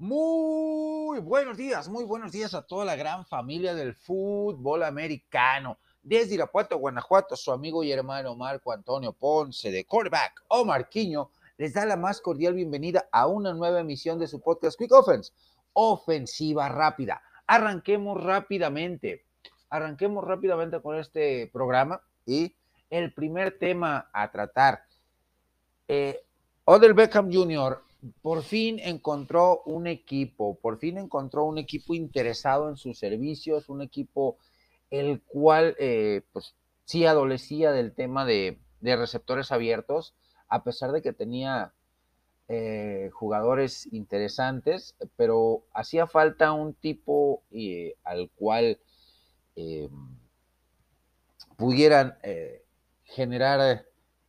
Muy buenos días, muy buenos días a toda la gran familia del fútbol americano. Desde Irapuato, Guanajuato, su amigo y hermano Marco Antonio Ponce de quarterback o Marquiño les da la más cordial bienvenida a una nueva emisión de su podcast Quick Offense, ofensiva rápida. Arranquemos rápidamente, arranquemos rápidamente con este programa y el primer tema a tratar. Eh, Odell Beckham Jr por fin encontró un equipo, por fin encontró un equipo interesado en sus servicios, un equipo el cual eh, pues sí adolecía del tema de, receptores abiertos, a pesar de que tenía eh, jugadores interesantes, pero hacía falta un tipo eh, al cual pudieran generar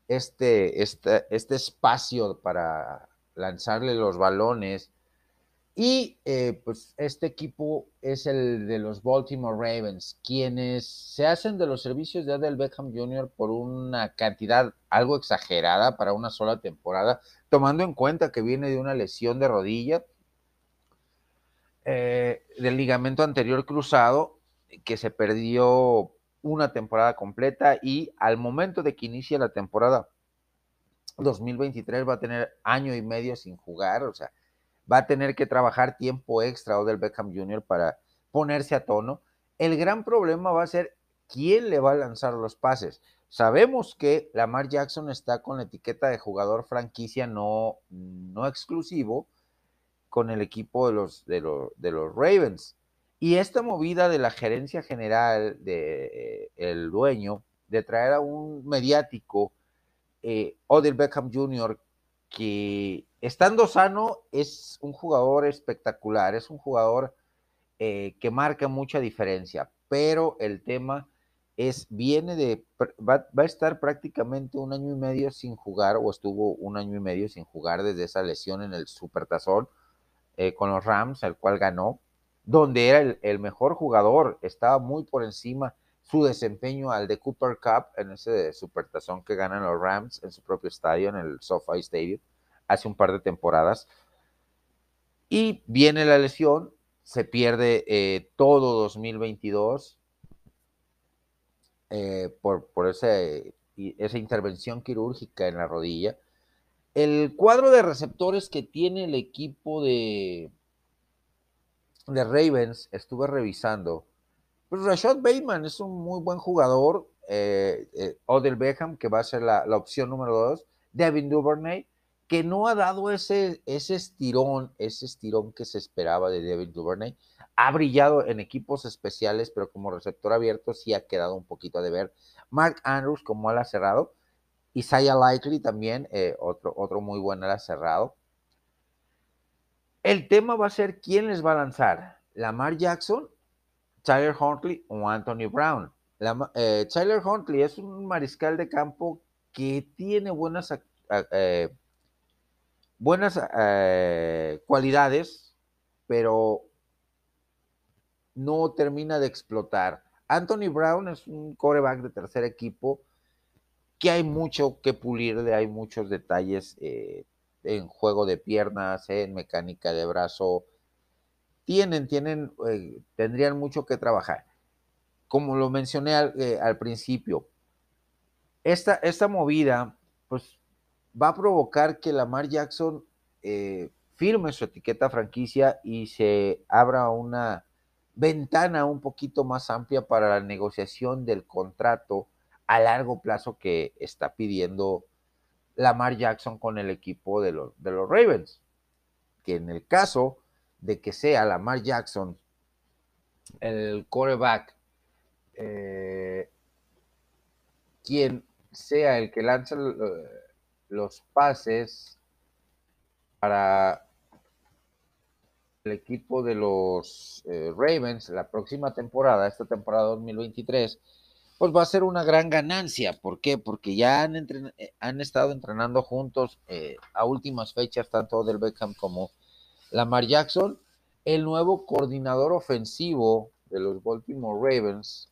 este, este, este espacio para lanzarle los balones. Y eh, pues este equipo es el de los Baltimore Ravens, quienes se hacen de los servicios de Adel Beckham Jr. por una cantidad algo exagerada para una sola temporada, tomando en cuenta que viene de una lesión de rodilla, eh, del ligamento anterior cruzado, que se perdió una temporada completa y al momento de que inicia la temporada 2023 va a tener año y medio sin jugar, o sea, va a tener que trabajar tiempo extra o del Beckham Jr. para ponerse a tono. El gran problema va a ser quién le va a lanzar los pases. Sabemos que Lamar Jackson está con la etiqueta de jugador franquicia no, no exclusivo con el equipo de los, de, de los Ravens. Y esta movida de la gerencia general, de, eh, el dueño, de traer a un mediático eh, Odell Beckham Jr., que estando sano es un jugador espectacular, es un jugador eh, que marca mucha diferencia, pero el tema es, viene de, va, a estar prácticamente un año y medio sin jugar, o estuvo un año y medio sin jugar desde esa lesión en el Supertazón eh, con los Rams, el cual ganó, donde era el, el mejor jugador, estaba muy por encima su desempeño al de Cooper Cup en ese supertazón que ganan los Rams en su propio estadio, en el SoFi Stadium, hace un par de temporadas. Y viene la lesión, se pierde eh, todo 2022 eh, por, por ese, esa intervención quirúrgica en la rodilla. El cuadro de receptores que tiene el equipo de, de Ravens, estuve revisando, pues Rashad Bateman es un muy buen jugador. Eh, eh, Odell Beckham, que va a ser la, opción número dos. Devin Duvernay, que no ha dado ese, ese estirón, ese estirón que se esperaba de Devin Duvernay. Ha brillado en equipos especiales, pero como receptor abierto sí ha quedado un poquito a deber. Mark Andrews como ala cerrado. Isaiah Likely también, eh, otro, otro muy buen ala cerrado. El tema va a ser quién les va a lanzar. Lamar Jackson Tyler Huntley o Anthony Brown. Eh, Tyler Huntley es un mariscal de campo que tiene buenas, eh, buenas eh, cualidades, pero no termina de explotar. Anthony Brown es un coreback de tercer equipo que hay mucho que pulir, hay muchos detalles en juego de piernas, en mecánica de brazo, tienen, tienen, eh, tendrían mucho que trabajar. Como lo mencioné al, eh, principio, esta, esta, movida, pues, va a provocar que Lamar Jackson eh, firme su etiqueta franquicia y se abra una ventana un poquito más amplia para la negociación del contrato a largo plazo que está pidiendo Lamar Jackson con el equipo de de los Ravens. Que en el caso de que sea Lamar Jackson el quarterback, eh, quien sea el que lanza los pases para el equipo de los eh, Ravens la próxima temporada, esta temporada 2023, pues va a ser una gran ganancia. ¿Por qué? Porque ya han, eh, han estado entrenando juntos a últimas fechas, tanto del Beckham como Lamar Jackson, el nuevo coordinador ofensivo de los Baltimore Ravens,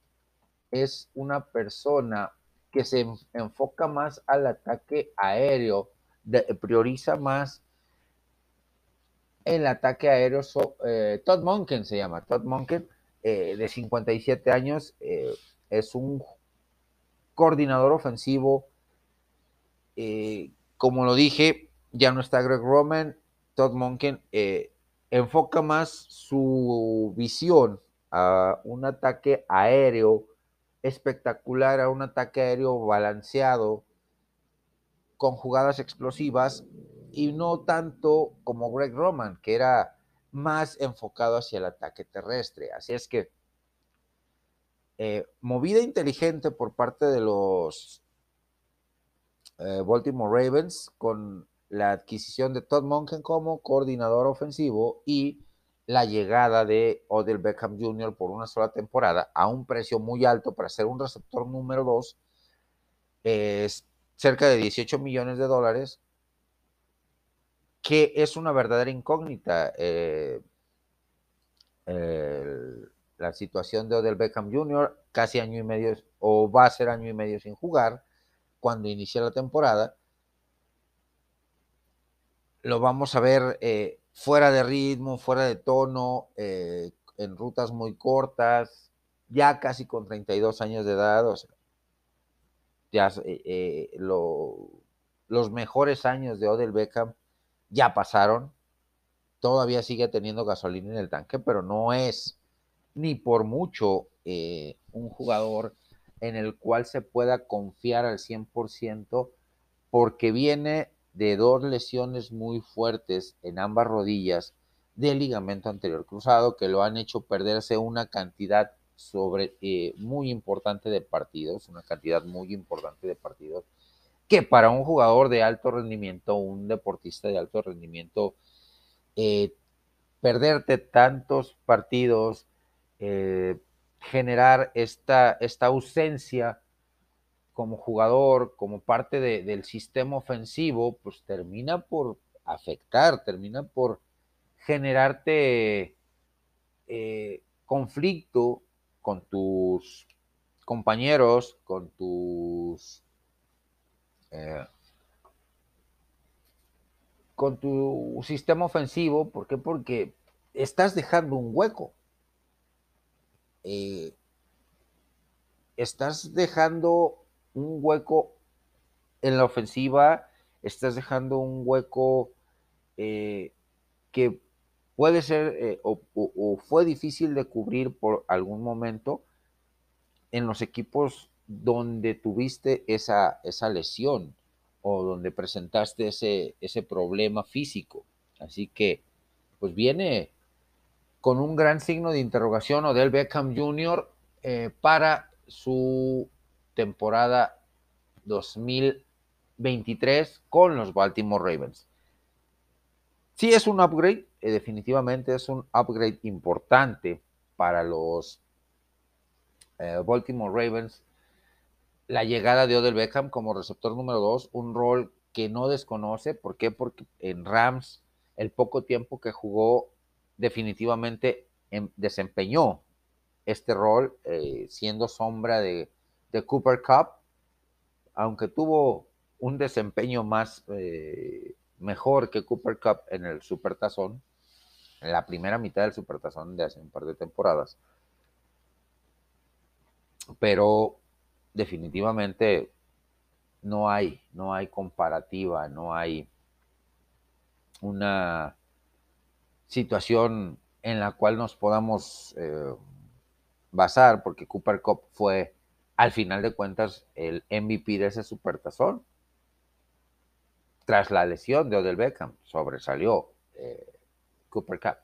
es una persona que se enfoca más al ataque aéreo, prioriza más el ataque aéreo, eh, Todd Monken se llama, Todd Monken, eh, de 57 años, eh, es un coordinador ofensivo, como lo dije, ya no está Greg Roman, Todd Monken enfoca más su visión a un ataque aéreo espectacular, a un ataque aéreo balanceado, con jugadas explosivas y no tanto como Greg Roman, que era más enfocado hacia el ataque terrestre. Así es que eh, movida inteligente por parte de los eh, Baltimore Ravens con la adquisición de Todd Monken como coordinador ofensivo y la llegada de Odell Beckham Jr. por una sola temporada a un precio muy alto para ser un receptor número 2, es cerca de 18 millones de dólares, que es una verdadera incógnita. Eh, la situación de Odell Beckham Jr., casi año y medio, o va a ser año y medio sin jugar, cuando inicie la temporada. Lo vamos a ver eh, fuera de ritmo, fuera de tono, eh, en rutas muy cortas, ya casi con 32 años de edad, ya los mejores años de Odell Beckham ya pasaron, todavía sigue teniendo gasolina en el tanque, pero no es ni por mucho eh, un jugador en el cual se pueda confiar al 100% porque viene de dos lesiones muy fuertes en ambas rodillas del ligamento anterior cruzado que lo han hecho perderse una cantidad sobre eh, muy importante de partidos, una cantidad muy importante de partidos que para un jugador de alto rendimiento, un deportista de alto rendimiento, eh, perderte tantos partidos, eh, generar esta, esta ausencia como jugador, como parte del sistema ofensivo, pues termina por afectar, termina por generarte eh, conflicto con tus compañeros, con tus eh, con tu sistema ofensivo. ¿Por qué? Porque estás dejando un hueco. Eh, estás dejando un hueco en la ofensiva, estás dejando un hueco eh, que puede ser o, fue difícil de cubrir por algún momento en los equipos donde tuviste esa, esa lesión o donde presentaste ese, ese problema físico. Así que, pues viene con un gran signo de interrogación Odell Beckham Jr. Eh, para su temporada 2023 con los Baltimore Ravens. Sí es un upgrade, eh, definitivamente es un upgrade importante para los eh, Baltimore Ravens la llegada de Odell Beckham como receptor número dos, un rol que no desconoce. ¿Por qué? Porque en Rams, el poco tiempo que jugó, definitivamente em, desempeñó este rol, eh, siendo sombra de, Cooper Cup, aunque tuvo un desempeño más eh, mejor que Cooper Cup en el Supertazón, en la primera mitad del Supertazón de hace un par de temporadas. Pero definitivamente no hay, no hay comparativa, no hay una situación en la cual nos podamos eh, basar, porque Cooper Cup fue, al final de cuentas, el MVP de ese supertazón. Tras la lesión de Odell Beckham, sobresalió eh, Cooper Cup.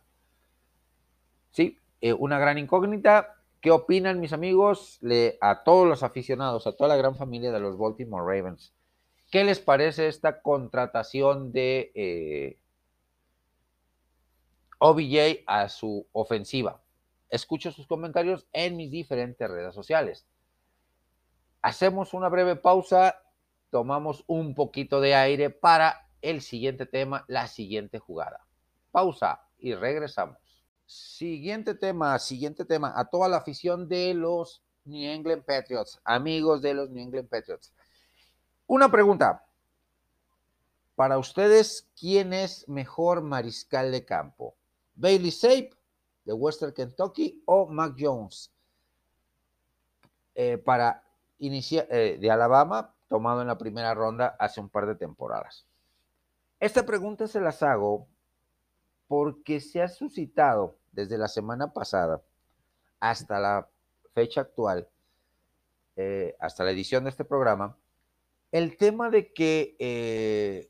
Sí, eh, una gran incógnita. ¿Qué opinan mis amigos? A todos los aficionados, a toda la gran familia de los Baltimore Ravens. ¿Qué les parece esta contratación de eh, OBJ a su ofensiva? Escucho sus comentarios en mis diferentes redes sociales. Hacemos una breve pausa, tomamos un poquito de aire para el siguiente tema, la siguiente jugada. Pausa y regresamos. Siguiente tema, siguiente tema. A toda la afición de los New England Patriots, amigos de los New England Patriots. Una pregunta. para ustedes, ¿quién es mejor mariscal de campo? ¿Bailey Sape de Western Kentucky o Mac Jones eh, para iniciar eh, de Alabama, tomado en la primera ronda hace un par de temporadas? Esta pregunta se las hago porque se ha suscitado desde la semana pasada hasta la fecha actual, eh, hasta la edición de este programa, el tema de que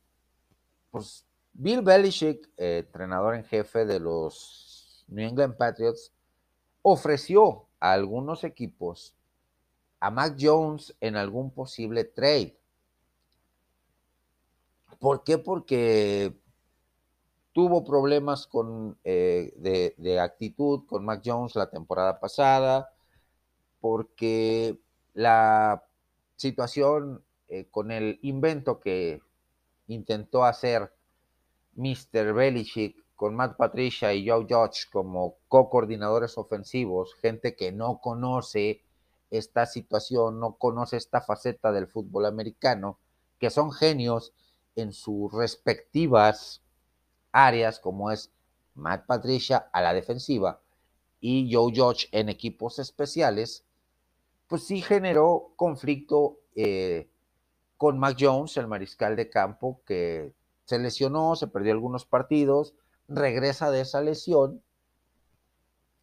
pues, Bill Belichick, entrenador en jefe de los New England Patriots, ofreció a algunos equipos a Mac Jones en algún posible trade. ¿Por qué? Porque tuvo problemas con, eh, de, actitud con Mac Jones la temporada pasada, porque la situación eh, con el invento que intentó hacer Mr. Belichick con Matt Patricia y Joe Judge como co-coordinadores ofensivos, gente que no conoce esta situación, no conoce esta faceta del fútbol americano, que son genios en sus respectivas áreas, como es Matt Patricia a la defensiva y Joe Judge en equipos especiales, pues sí generó conflicto eh, con Mac Jones, el mariscal de campo, que se lesionó, se perdió algunos partidos, regresa de esa lesión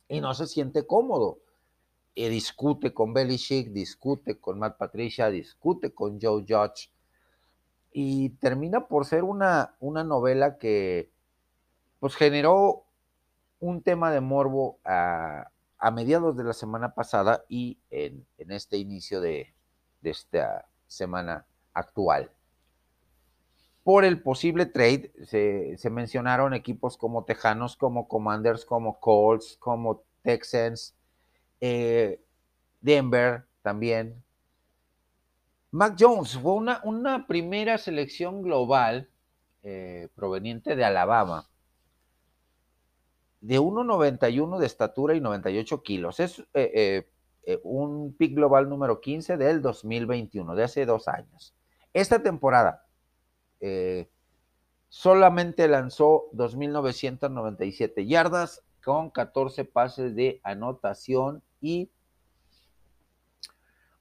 y no se siente cómodo. Y discute con Belichick, discute con Matt Patricia, discute con Joe Judge. Y termina por ser una, una novela que pues generó un tema de morbo a, mediados de la semana pasada y en, este inicio de, de esta semana actual por el posible trade. Se, mencionaron equipos como Tejanos, como Commanders, como Colts, como Texans, eh, Denver también. Mac Jones fue una, primera selección global eh, proveniente de Alabama, de 1,91 de estatura y 98 kilos. Es eh, un pick global número 15 del 2021, de hace dos años. Esta temporada, eh, solamente lanzó 2.997 yardas con 14 pases de anotación y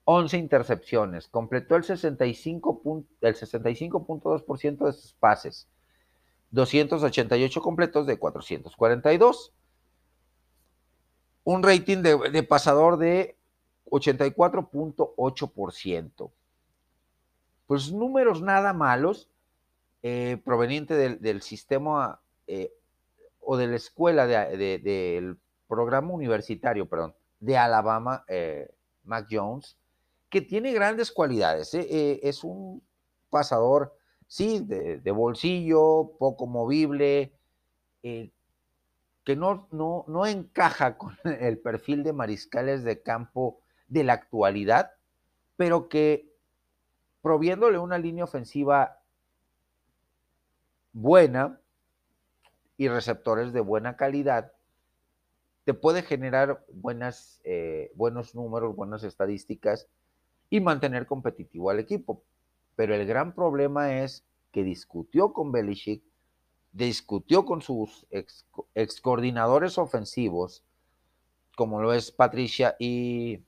11 intercepciones. Completó el 65.2% el 65 de sus pases. 288 completos de 442. Un rating de, de pasador de 84.8%. Pues números nada malos eh, proveniente del, sistema eh, o de la escuela del programa universitario, perdón, de Alabama, eh, Mac Jones, que tiene grandes cualidades. es un pasador, sí, de, bolsillo, poco movible, que no, no, no encaja con el perfil de mariscales de campo de la actualidad, pero que proviéndole una línea ofensiva buena y receptores de buena calidad, te puede generar buenas, eh, buenos números, buenas estadísticas y mantener competitivo al equipo. Pero el gran problema es que discutió con Belichick, discutió con sus ex, coordinadores ofensivos, como lo es Patricia y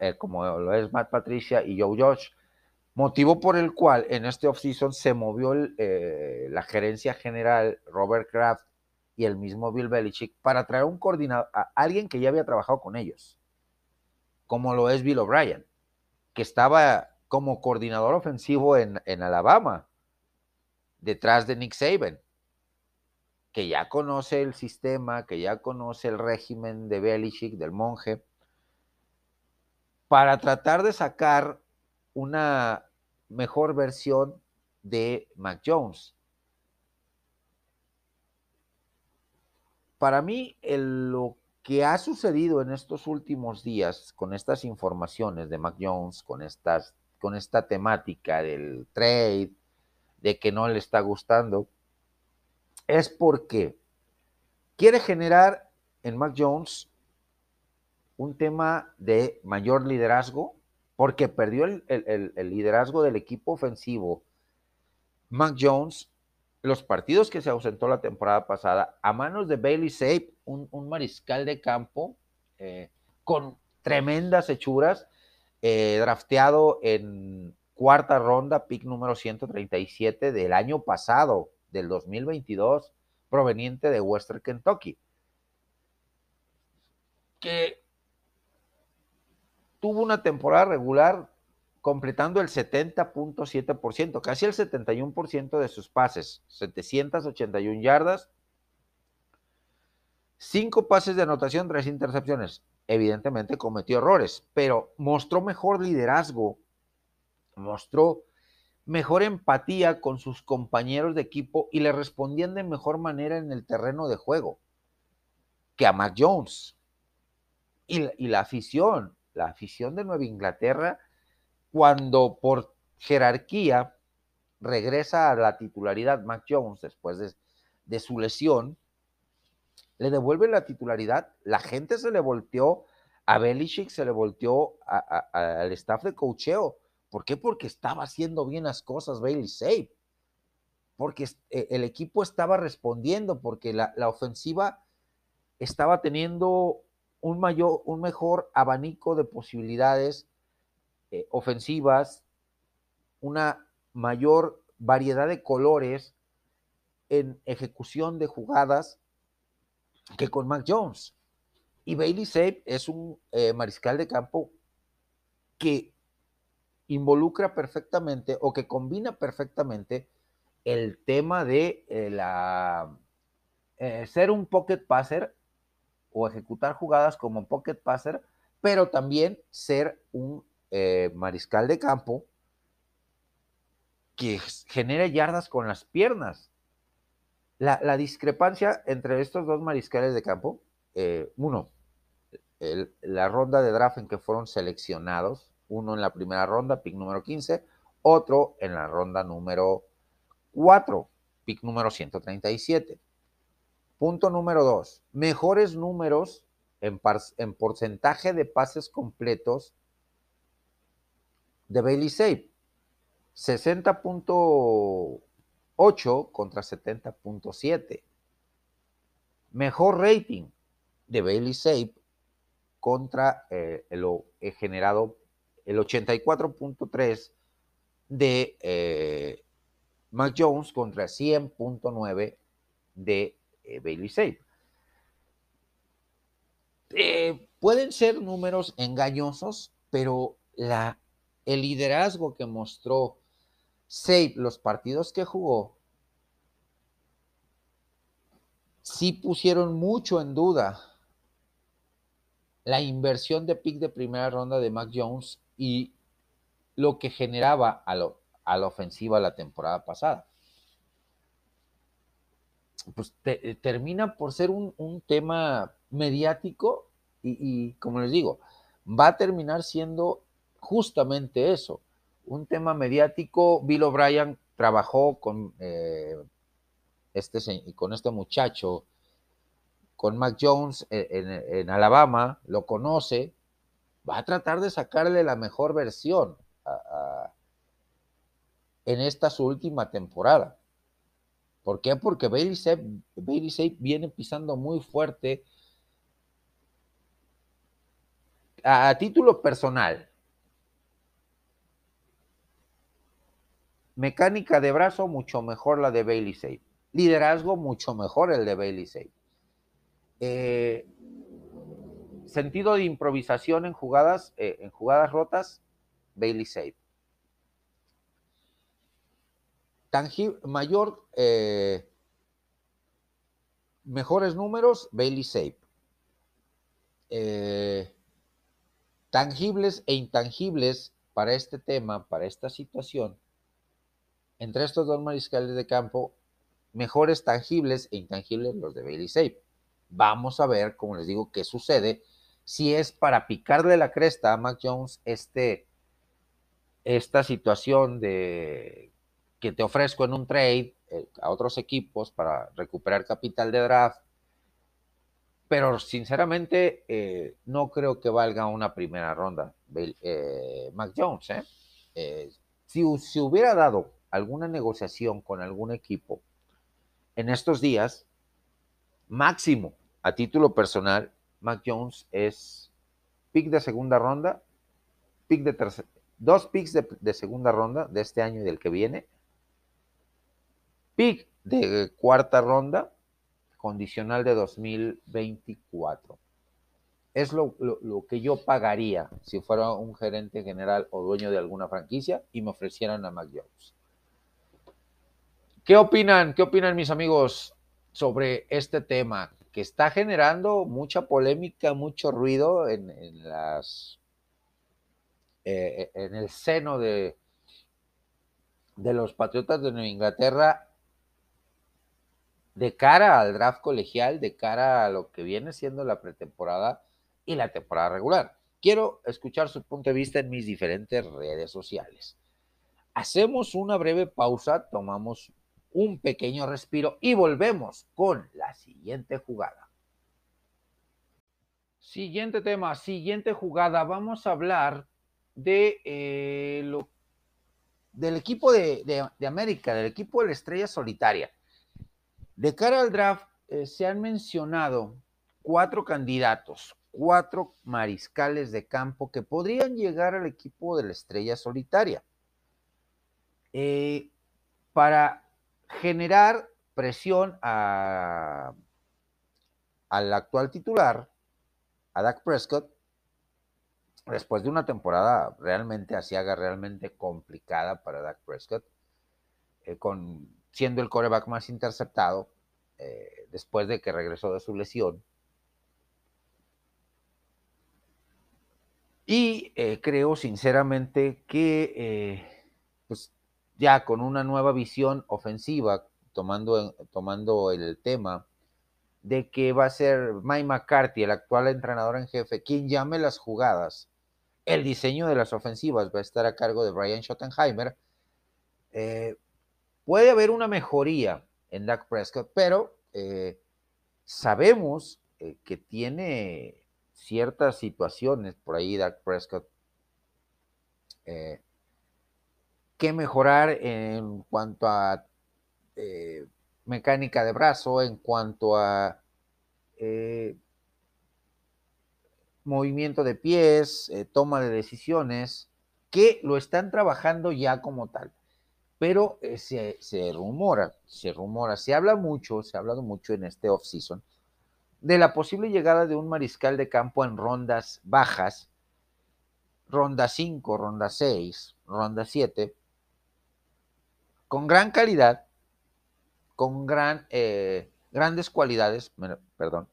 eh, como lo es Matt Patricia y Joe Josh, motivo por el cual en este offseason se movió eh, la gerencia general Robert Kraft y el mismo Bill Belichick para traer un coordinador, a alguien que ya había trabajado con ellos, como lo es Bill O'Brien, que estaba como coordinador ofensivo en, en Alabama, detrás de Nick Saban, que ya conoce el sistema, que ya conoce el régimen de Belichick, del monje, para tratar de sacar una mejor versión de Mac Jones. Para mí, lo que ha sucedido en estos últimos días con estas informaciones de Mac Jones, con, estas, con esta temática del trade, de que no le está gustando, es porque quiere generar en Mac Jones un tema de mayor liderazgo, porque perdió el, liderazgo del equipo ofensivo Mac Jones, los partidos que se ausentó la temporada pasada, a manos de Bailey Sape, un, mariscal de campo eh, con tremendas hechuras, eh, drafteado en cuarta ronda, pick número 137 del año pasado, del 2022, proveniente de Western Kentucky. Que tuvo una temporada regular completando el 70.7%, casi el 71% de sus pases, 781 yardas, 5 pases de anotación, 3 intercepciones. Evidentemente cometió errores, pero mostró mejor liderazgo mostró mejor empatía con sus compañeros de equipo y le respondían de mejor manera en el terreno de juego que a Mac Jones. Y, la afición, la afición de Nueva Inglaterra, cuando por jerarquía regresa a la titularidad Mac Jones después de, su lesión, le devuelve la titularidad, la gente se le volteó, a Belichick se le volteó al staff de cocheo ¿Por qué? Porque estaba haciendo bien las cosas Bailey Safe. Porque eh, el equipo estaba respondiendo, porque la, ofensiva estaba teniendo un, mayor, un mejor abanico de posibilidades eh, ofensivas, una mayor variedad de colores en ejecución de jugadas que con Mac Jones. Y Bailey Safe es un eh, mariscal de campo que involucra perfectamente o que combina perfectamente el tema de eh, la, ser un pocket passer o ejecutar jugadas como pocket passer, pero también ser un eh, mariscal de campo que genere yardas con las piernas. La, discrepancia entre estos dos mariscales de campo, uno, la ronda de draft en que fueron seleccionados, uno en la primera ronda, pick número 15, otro en la ronda número 4, pick número 137. Punto número 2, mejores números en, porcentaje de pases completos de Bailey Safe. 60.8 contra 70.7. Mejor rating de Bailey Safe contra eh, lo generado el 84.3 de eh, Mac Jones contra 100.9 de eh, Bailey Safe. Eh, pueden ser números engañosos, pero la, el liderazgo que mostró Safe los partidos que jugó sí pusieron mucho en duda la inversión de pick de primera ronda de Mac Jones y lo que generaba a, la ofensiva la temporada pasada. Pues eh, termina por ser un, tema mediático y, como les digo, va a terminar siendo justamente eso, un tema mediático. Bill O'Brien trabajó con, eh, este, con este muchacho, con Mac Jones eh, en Alabama, lo conoce, va a tratar de sacarle la mejor versión en esta su última temporada. ¿Por qué? Porque Bailey Safe, viene pisando muy fuerte a, título personal. Mecánica de brazo, mucho mejor la de Bailey Safe. Liderazgo, mucho mejor el de Bailey Safe. Eh, sentido de improvisación en jugadas, eh, en jugadas rotas, Bailey Safe. mayor, eh, mejores números, Bailey Safe. Eh, tangibles e intangibles para este tema, para esta situación, entre estos dos mariscales de campo, mejores tangibles e intangibles los de Bailey Safe. Vamos a ver, como les digo, qué sucede si es para picarle la cresta a Mac Jones este, esta situación de que te ofrezco en un trade eh, a otros equipos para recuperar capital de draft, pero sinceramente eh, no creo que valga una primera ronda eh, Mac Jones. Si, si, hubiera dado alguna negociación con algún equipo en estos días, máximo a título personal, Mac Jones es pick de segunda ronda, pick de dos picks de, de segunda ronda de este año y del que viene, pick de cuarta ronda, condicional de 2024 es lo, que yo pagaría si fuera un gerente general o dueño de alguna franquicia y me ofrecieran a Mac Jones. ¿Qué opinan? ¿Qué opinan mis amigos sobre este tema que está generando mucha polémica, mucho ruido en, las eh, en el seno de, de los Patriotas de Nueva Inglaterra de cara al draft colegial, de cara a lo que viene siendo la pretemporada y la temporada regular. Quiero escuchar su punto de vista en mis diferentes redes sociales. Hacemos una breve pausa, tomamos un pequeño respiro y volvemos con la siguiente jugada. Siguiente tema, siguiente jugada. Vamos a hablar de eh, lo, del equipo de, América, del equipo de la estrella solitaria. De cara al draft, eh, se han mencionado cuatro candidatos, cuatro mariscales de campo que podrían llegar al equipo de la estrella solitaria eh, para generar presión a, al actual titular, a Dak Prescott, después de una temporada realmente asiaga, realmente complicada para Dak Prescott, eh, con, siendo el coreback más interceptado eh, después de que regresó de su lesión. Y eh, creo sinceramente que ya con una nueva visión ofensiva, tomando, tomando el tema de que va a ser Mike McCarthy, el actual entrenador en jefe, quien llame las jugadas. El diseño de las ofensivas va a estar a cargo de Brian Schottenheimer. Eh, puede haber una mejoría en Dak Prescott, pero sabemos que tiene ciertas situaciones, por ahí Dak Prescott, eh, que mejorar en cuanto a eh, mecánica de brazo, en cuanto a eh, movimiento de pies, toma de decisiones, que lo están trabajando ya como tal. Pero se, se rumora, se rumora, se habla mucho, se ha hablado mucho en este off-season de la posible llegada de un mariscal de campo en rondas bajas, ronda 5, ronda 6, ronda 7, con gran calidad, con gran, eh, grandes cualidades, perdón,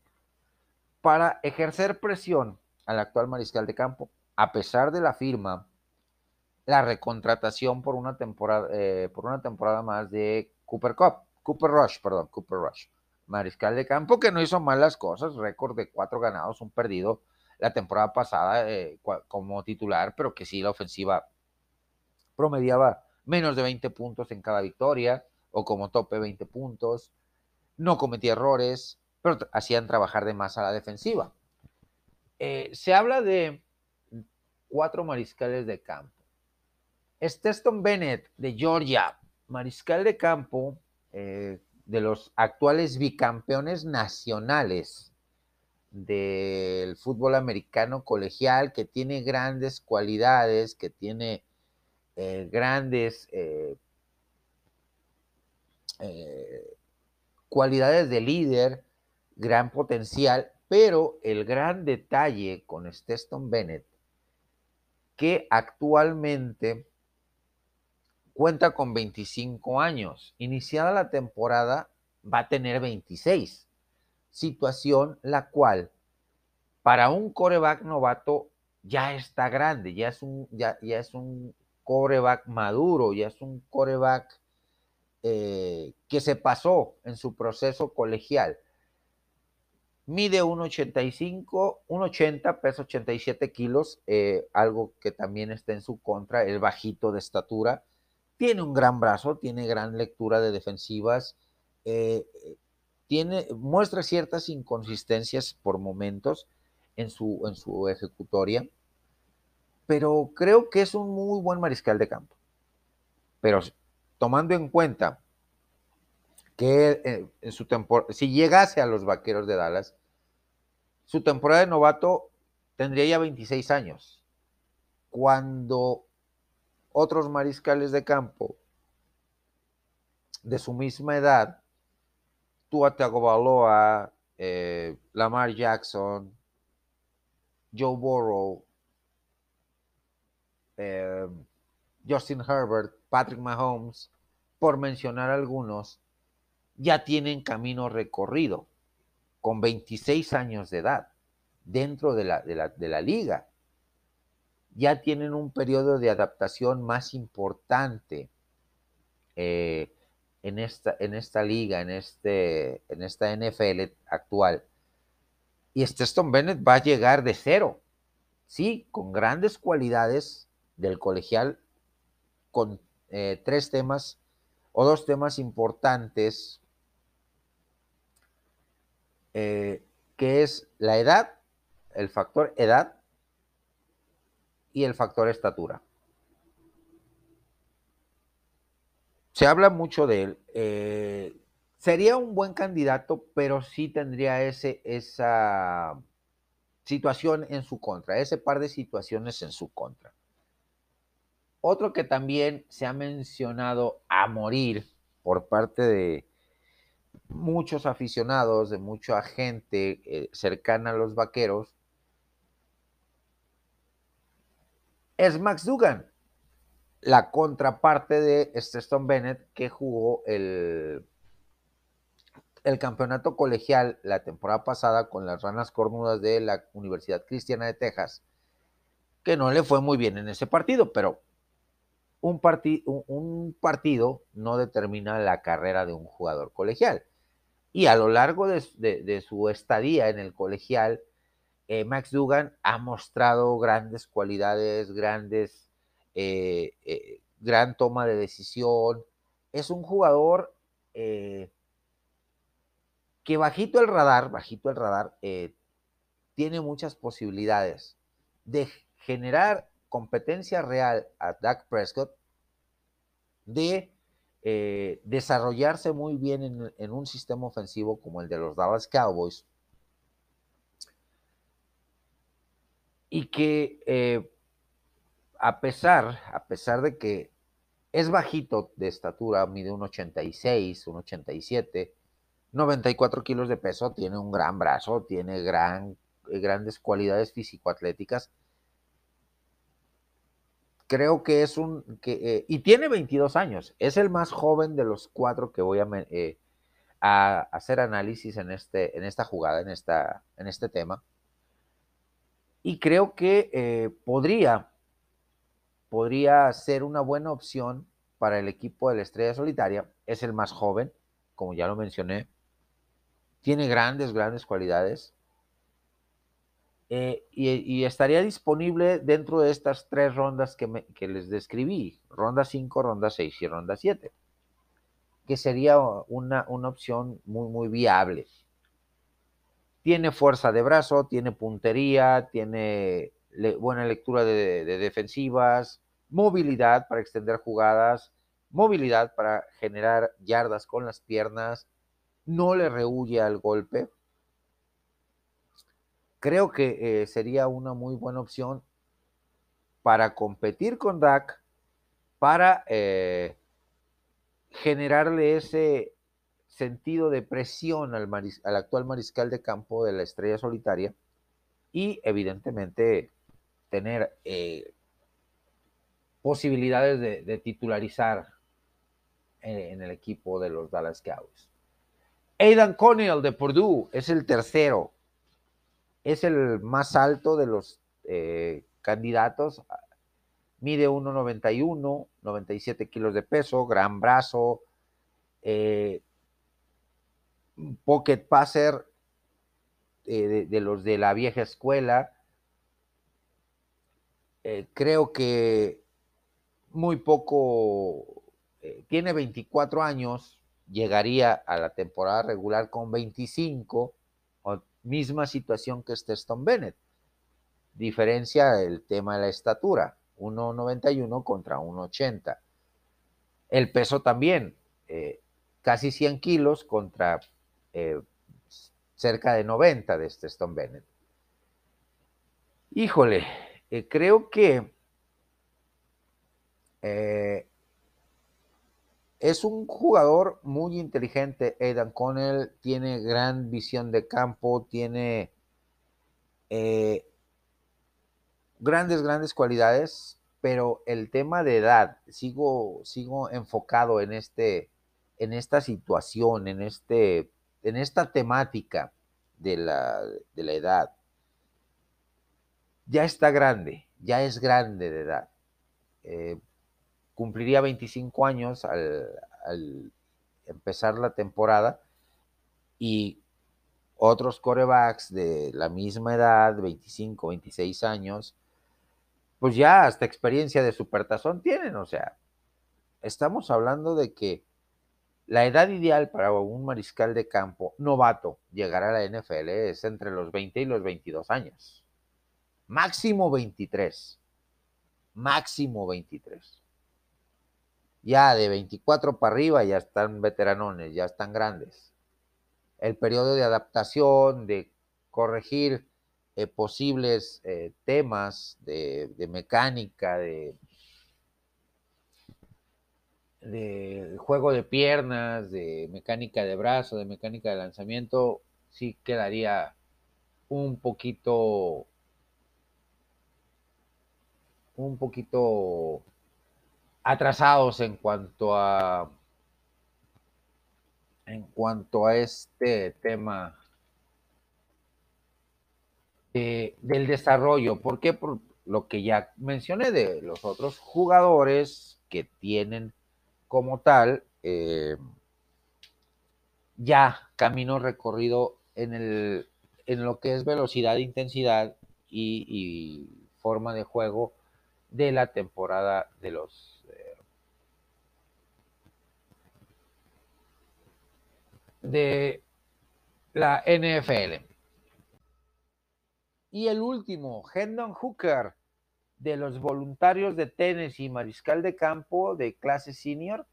para ejercer presión al actual mariscal de campo, a pesar de la firma, la recontratación por una temporada, eh, por una temporada más de Cooper Cup, Cooper Rush, perdón, Cooper Rush mariscal de campo que no hizo malas cosas, récord de cuatro ganados, un perdido la temporada pasada eh, como titular, pero que sí la ofensiva promediaba menos de 20 puntos en cada victoria o como tope 20 puntos, no cometía errores, pero hacían trabajar de más a la defensiva. Eh, se habla de cuatro mariscales de campo. Steston Bennett de Georgia, mariscal de campo, eh, de los actuales bicampeones nacionales del fútbol americano colegial, que tiene grandes cualidades, que tiene eh, grandes eh, eh, cualidades de líder, gran potencial, pero el gran detalle con Steston Bennett, que actualmente cuenta con 25 años. Iniciada la temporada, va a tener 26. Situación la cual, para un coreback novato, ya está grande, ya es un, ya, ya es un coreback maduro, ya es un coreback eh, que se pasó en su proceso colegial. Mide 1,85, 1,80, pesa 87 kilos, eh, algo que también está en su contra, el bajito de estatura tiene un gran brazo, tiene gran lectura de defensivas, eh, tiene, muestra ciertas inconsistencias por momentos en su, en su ejecutoria, pero creo que es un muy buen mariscal de campo. Pero tomando en cuenta que eh, en su si llegase a los Vaqueros de Dallas, su temporada de novato tendría ya 26 años, cuando otros mariscales de campo de su misma edad, Tua Tagovailoa, eh, Lamar Jackson, Joe Burrow, eh, Justin Herbert, Patrick Mahomes, por mencionar algunos, ya tienen camino recorrido con 26 años de edad dentro de la, de la, liga. Ya tienen un periodo de adaptación más importante eh, en, esta, en esta liga, en, este, en esta NFL actual. Y Stone Bennett va a llegar de cero, sí, con grandes cualidades del colegial, con eh, tres temas o dos temas importantes eh, que es la edad, el factor edad y el factor estatura. Se habla mucho de él. Eh, sería un buen candidato, pero sí tendría ese, esa situación en su contra, ese par de situaciones en su contra. Otro que también se ha mencionado a morir por parte de, muchos aficionados, de mucha gente eh, cercana a los vaqueros, es Max Dugan, la contraparte de Stone Bennett que jugó el, el campeonato colegial la temporada pasada con las ranas cornudas de la Universidad Cristiana de Texas, que no le fue muy bien en ese partido, pero un, un partido no determina la carrera de un jugador colegial. Y a lo largo de, su estadía en el colegial, eh, Max Dugan ha mostrado grandes cualidades, grandes, eh, eh, gran toma de decisión. Es un jugador que bajito el radar, bajito el radar, tiene muchas posibilidades de generar competencia real a Dak Prescott, de eh, desarrollarse muy bien en, un sistema ofensivo como el de los Dallas Cowboys. Y que eh, a pesar, a pesar de que es bajito de estatura, mide un 86, un 87, 94 kilos de peso, tiene un gran brazo, tiene gran, grandes cualidades físico-atléticas creo que es un, que, eh, y tiene 22 años, es el más joven de los cuatro que voy a, eh, a hacer análisis en, este, en esta jugada, en, esta, en este tema. Y creo que eh, podría, podría ser una buena opción para el equipo de la Estrella Solitaria. Es el más joven, como ya lo mencioné. Tiene grandes, grandes cualidades. Eh, y, estaría disponible dentro de estas tres rondas que, les describí, ronda 5, ronda 6 y ronda 7, que sería una, opción muy, muy viable. Tiene fuerza de brazo, tiene puntería, tiene buena lectura de, de defensivas, movilidad para extender jugadas, movilidad para generar yardas con las piernas, no le rehuye al golpe, creo que eh, sería una muy buena opción para competir con Dak, para eh, generarle ese sentido de presión al, actual mariscal de campo de la estrella solitaria y evidentemente tener eh, posibilidades de, titularizar en, el equipo de los Dallas Cowboys. Aidan Connell de Purdue es el tercero es el más alto de los eh, candidatos. Mide 1,91, 97 kilos de peso, gran brazo, eh, pocket passer eh, de, los de la vieja escuela. creo que muy poco, tiene 24 años, llegaría a la temporada regular con 25 misma situación que Stone Bennett. Diferencia el tema de la estatura, 1,91 contra 1,80. El peso también, eh, casi 100 kilos contra eh, cerca de 90 de Stone Bennett. Híjole, eh, creo que es un jugador muy inteligente, Aidan Connell, tiene gran visión de campo, tiene grandes, grandes cualidades, pero el tema de edad, sigo, sigo enfocado en, este, en esta situación, en, este, en esta temática de la, de la edad. Ya está grande, ya es grande de edad. Eh, cumpliría 25 años al, empezar la temporada y otros corebacks de la misma edad, 25, 26 años, pues ya hasta experiencia de supertazón tienen, o sea, estamos hablando de que la edad ideal para un mariscal de campo novato llegar a la NFL es entre los 20 y los 22 años. Máximo 23. Máximo 23. Ya de 24 para arriba ya están veteranones, ya están grandes. El periodo de adaptación, de corregir eh, posibles eh, temas de, mecánica, de, de juego de piernas, de mecánica de brazo, de mecánica de lanzamiento, sí quedaría un poquito un poquito atrasados en cuanto a en cuanto a este tema del desarrollo. ¿Por qué? Por lo que ya mencioné de los otros jugadores que tienen como tal eh, ya camino recorrido en, el, en lo que es velocidad, intensidad y, forma de juego de la temporada de los eh, de la NFL. Y el último, Hendon Hooker, de los voluntarios de Tennessee, mariscal de campo de clase senior.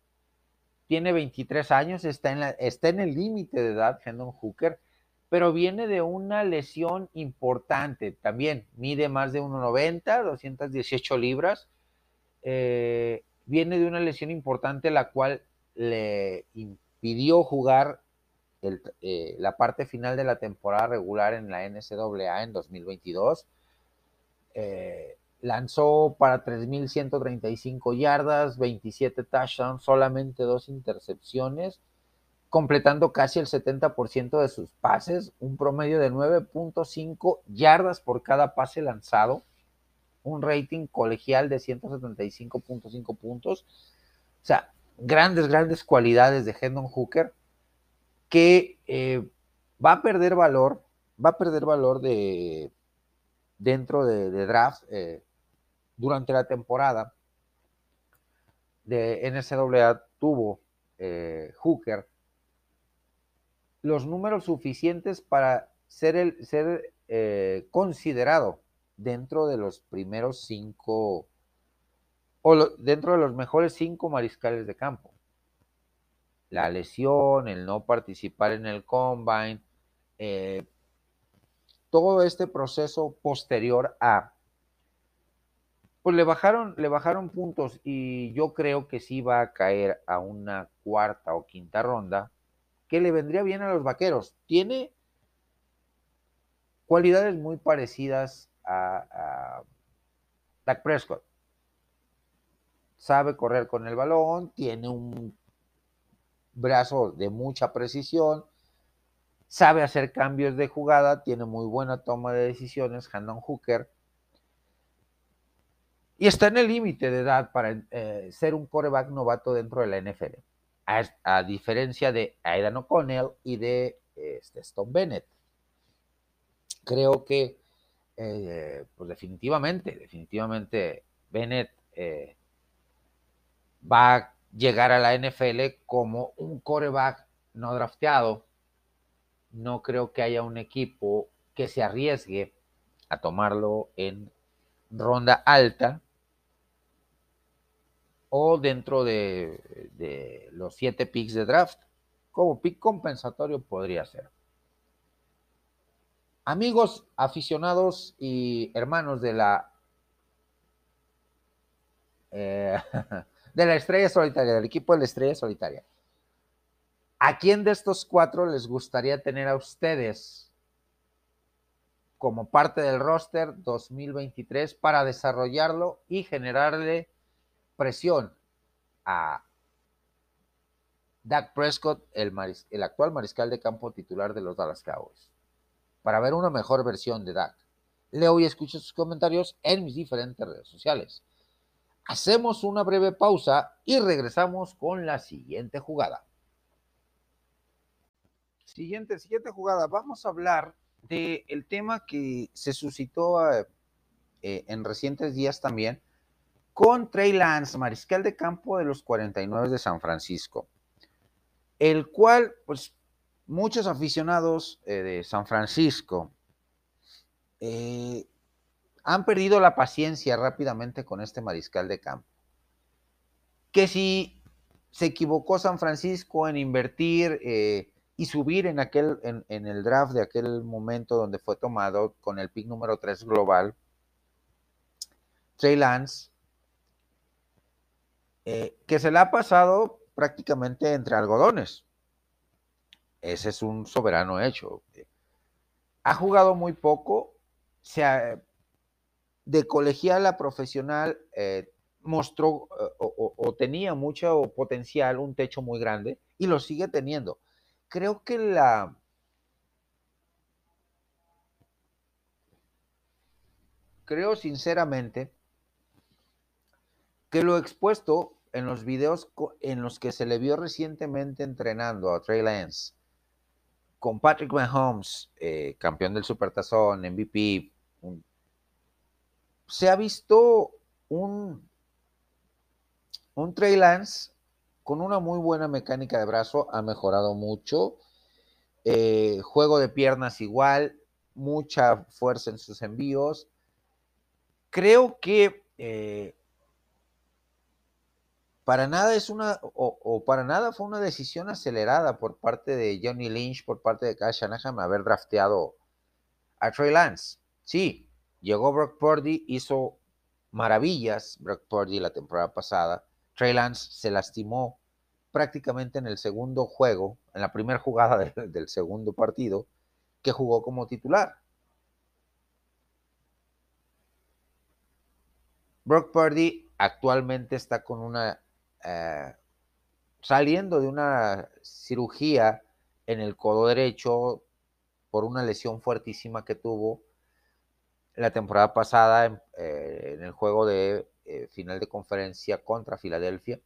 Tiene 23 años, está en, la, está en el límite de edad, Hendon Hooker, pero viene de una lesión importante. También mide más de 1,90, 218 libras. Eh, viene de una lesión importante, la cual le impidió jugar eh, la parte final de la temporada regular en la NCAA en 2022. Eh, lanzó para 3.135 yardas, 27 touchdowns, solamente dos intercepciones, completando casi el 70% de sus pases, un promedio de 9.5 yardas por cada pase lanzado, un rating colegial de 175.5 puntos. O sea, grandes, grandes cualidades de Hendon Hooker que eh, va a perder valor, va a perder valor de, dentro de, draft eh, durante la temporada. De NCAA tuvo eh, Hooker. Los números suficientes para ser, el, ser considerado dentro de los primeros cinco o dentro de los mejores cinco mariscales de campo la lesión, el no participar en el combine, eh, todo este proceso posterior a, pues le bajaron, le bajaron puntos y yo creo que sí va a caer a una cuarta o quinta ronda, que le vendría bien a los vaqueros. Tiene cualidades muy parecidas a, a Dak Prescott. Sabe correr con el balón, tiene un brazo de mucha precisión, sabe hacer cambios de jugada, tiene muy buena toma de decisiones, Handon Hooker, y está en el límite de edad para eh, ser un coreback novato dentro de la NFL, a, diferencia de Aidan O'Connell y de este, Bennett. Creo que, eh, pues definitivamente, definitivamente Bennett eh, va a llegar a la NFL como un coreback no drafteado. No creo que haya un equipo que se arriesgue a tomarlo en ronda alta o dentro de, los siete picks de draft. Como pick compensatorio podría ser. Amigos, aficionados y hermanos de la eh, de la estrella solitaria, del equipo de la estrella solitaria. ¿A quién de estos cuatro les gustaría tener a ustedes como parte del roster 2023 para desarrollarlo y generarle presión a Dak Prescott, el, actual mariscal de campo titular de los Dallas Cowboys? Para ver una mejor versión de Dak. Leo y escucho sus comentarios en mis diferentes redes sociales. Hacemos una breve pausa y regresamos con la siguiente jugada. Siguiente, siguiente jugada. Vamos a hablar del el tema que se suscitó eh, eh, en recientes días también con Trey Lance, mariscal de campo de los 49 de San Francisco, el cual, pues, muchos aficionados eh, de San Francisco han perdido la paciencia rápidamente con este mariscal de campo. Que si se equivocó San Francisco en invertir eh, y subir en, aquel, en, el draft de aquel momento donde fue tomado con el pick número 3 global, Trey Lance, eh, que se le ha pasado prácticamente entre algodones. Ese es un soberano hecho. Ha jugado muy poco, se ha, de colegial a profesional eh, mostró eh, o, tenía mucho potencial, un techo muy grande, y lo sigue teniendo. Creo que la... Creo sinceramente que lo expuesto en los videos en los que se le vio recientemente entrenando a Trey Lance, con Patrick Mahomes, eh, campeón del Supertazón, MVP, se ha visto un, un Trey Lance con una muy buena mecánica de brazo, ha mejorado mucho. Eh, juego de piernas igual, mucha fuerza en sus envíos. Creo que eh, para nada es una, o, para nada fue una decisión acelerada por parte de Johnny Lynch, por parte de Kyle Shanahan, haber drafteado a Trey Lance. Sí, Llegó Brock Purdy, hizo maravillas Brock Purdy la temporada pasada. Trey Lance se lastimó prácticamente en el segundo juego, en la primera jugada del segundo partido, que jugó como titular. Brock Purdy actualmente está con una eh, saliendo de una cirugía en el codo derecho por una lesión fuertísima que tuvo la temporada pasada en, eh, el juego de eh, final de conferencia contra Filadelfia,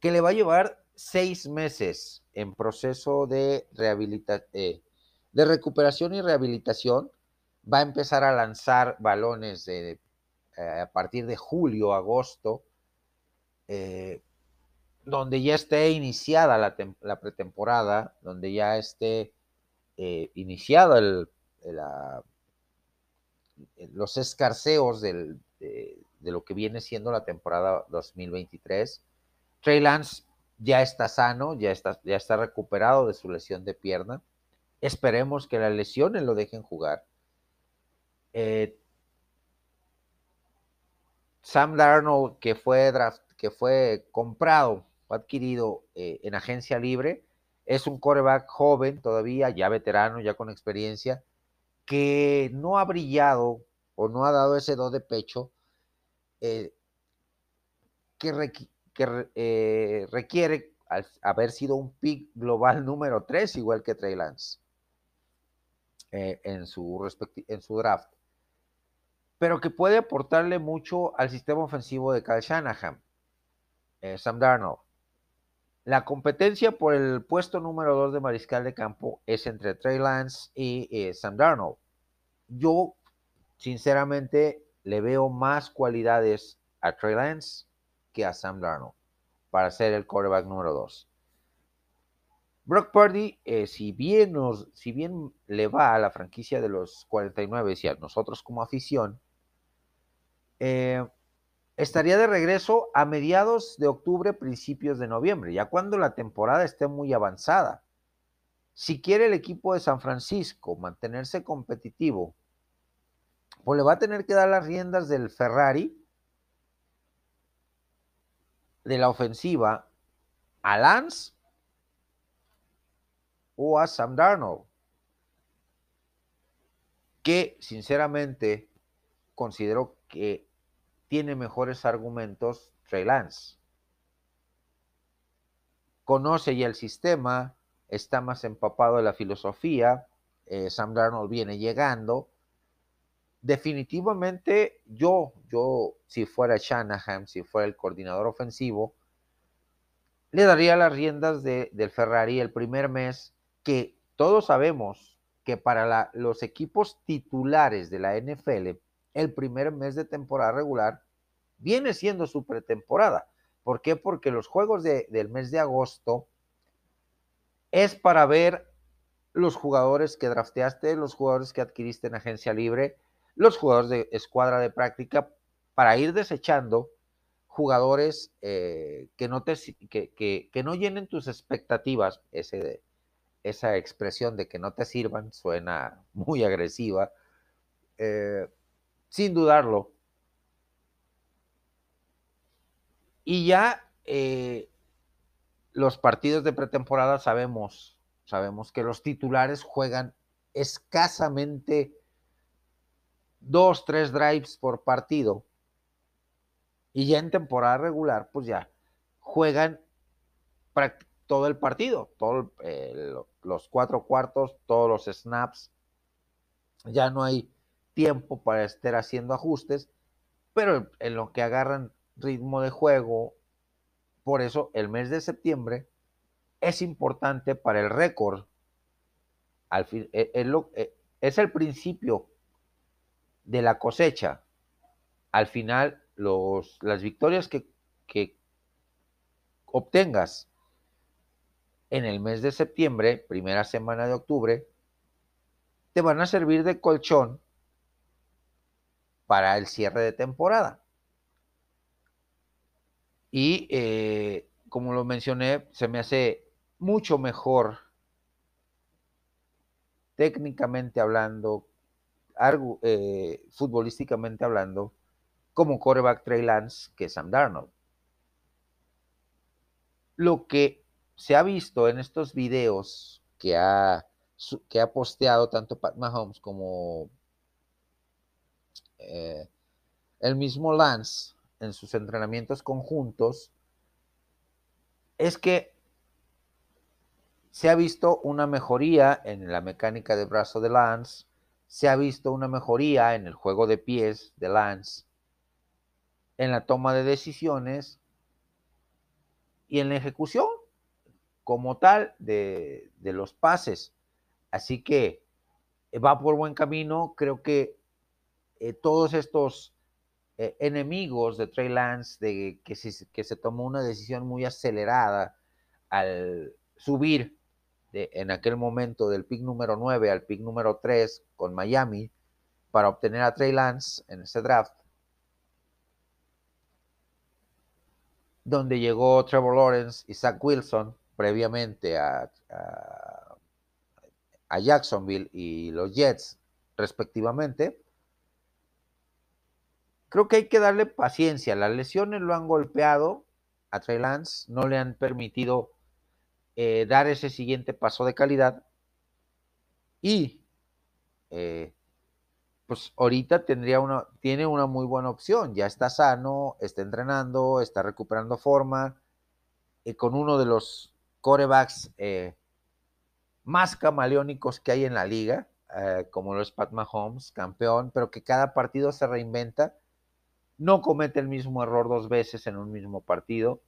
que le va a llevar seis meses en proceso de, eh, de recuperación y rehabilitación. Va a empezar a lanzar balones a partir de julio, agosto, donde ya esté iniciada la, la pretemporada, donde ya esté iniciado el los escarceos de, lo que viene siendo la temporada 2023. Trey Lance ya está sano, ya está, recuperado de su lesión de pierna. Esperemos que las lesiones lo dejen jugar. Eh, Sam Darnold, que fue, draft, que fue comprado, o adquirido eh, en agencia libre, es un coreback joven todavía, ya veterano, ya con experiencia, que no ha brillado o no ha dado ese do de pecho eh, que, eh, requiere haber sido un pick global número 3, igual que Trey Lance, eh, en, su en su draft, pero que puede aportarle mucho al sistema ofensivo de Kyle Shanahan, Sam Darnold. La competencia por el puesto número 2 de mariscal de campo es entre Trey Lance y Sam Darnold. Yo, sinceramente, le veo más cualidades a Trey Lance que a Sam Darnold para ser el quarterback número 2. Brock Purdy, eh, si, bien le va a la franquicia de los 49 y a nosotros como afición, eh, estaría de regreso a mediados de octubre, principios de noviembre, ya cuando la temporada esté muy avanzada. Si quiere el equipo de San Francisco mantenerse competitivo, pues le va a tener que dar las riendas del Ferrari de la ofensiva a Lance o a Sam Darnold, que sinceramente considero que tiene mejores argumentos Trey Lance. Conoce ya el sistema, está más empapado de la filosofía, eh, Sam Darnold viene llegando. Definitivamente yo, yo, si fuera Shanahan, si fuera el coordinador ofensivo, le daría las riendas del Ferrari el primer mes, que todos sabemos que para los equipos titulares de la NFL, el primer mes de temporada regular viene siendo su pretemporada. ¿Por qué? Porque los juegos del mes de agosto es para ver los jugadores que drafteaste, los jugadores que adquiriste en agencia libre, los jugadores de escuadra de práctica, para ir desechando jugadores eh, que, no te, que, no llenen tus expectativas. Ese, esa expresión de que no te sirvan suena muy agresiva. Eh, sin dudarlo. Y ya eh, los partidos de pretemporada sabemos, sabemos que los titulares juegan escasamente dos, tres drives por partido. Y ya en temporada regular, pues ya juegan todo el partido, eh, los cuatro cuartos, todos los snaps. Ya no hay tiempo para estar haciendo ajustes, pero en lo que agarran ritmo de juego, por eso el mes de septiembre es importante para el récord. Al fin, e, e, es, el principio de la cosecha. Al final, los, las victorias que, que obtengas en el mes de septiembre, primera semana de octubre, te van a servir de colchón para el cierre de temporada. Y eh, como lo mencioné, se me hace mucho mejor técnicamente hablando, eh, futbolísticamente hablando, como coreback Trey Lance que Sam Darnold. Lo que se ha visto en estos videos que ha, que ha posteado tanto Pat Mahomes como eh, el mismo Lance en sus entrenamientos conjuntos es que se ha visto una mejoría en la mecánica de brazo de Lance, se ha visto una mejoría en el juego de pies de Lance, en la toma de decisiones y en la ejecución como tal de, de los pases. Así que va por buen camino, creo que eh, todos estos eh, enemigos de Trey Lance, de que, que se tomó una decisión muy acelerada al subir en aquel momento del pick número 9 al pick número 3 con Miami para obtener a Trey Lance en ese draft, donde llegó Trevor Lawrence y Zach Wilson previamente a, a Jacksonville y los Jets respectivamente, creo que hay que darle paciencia. Las lesiones lo han golpeado a Trey Lance, no le han permitido eh, dar ese siguiente paso de calidad. Y eh, pues ahorita tendría una, tiene una muy buena opción. Ya está sano, está entrenando, está recuperando forma. y con uno de los corebacks eh, más camaleónicos que hay en la liga, como lo es Pat Mahomes, campeón, pero que cada partido se reinventa no comete el mismo error dos veces en un mismo partido,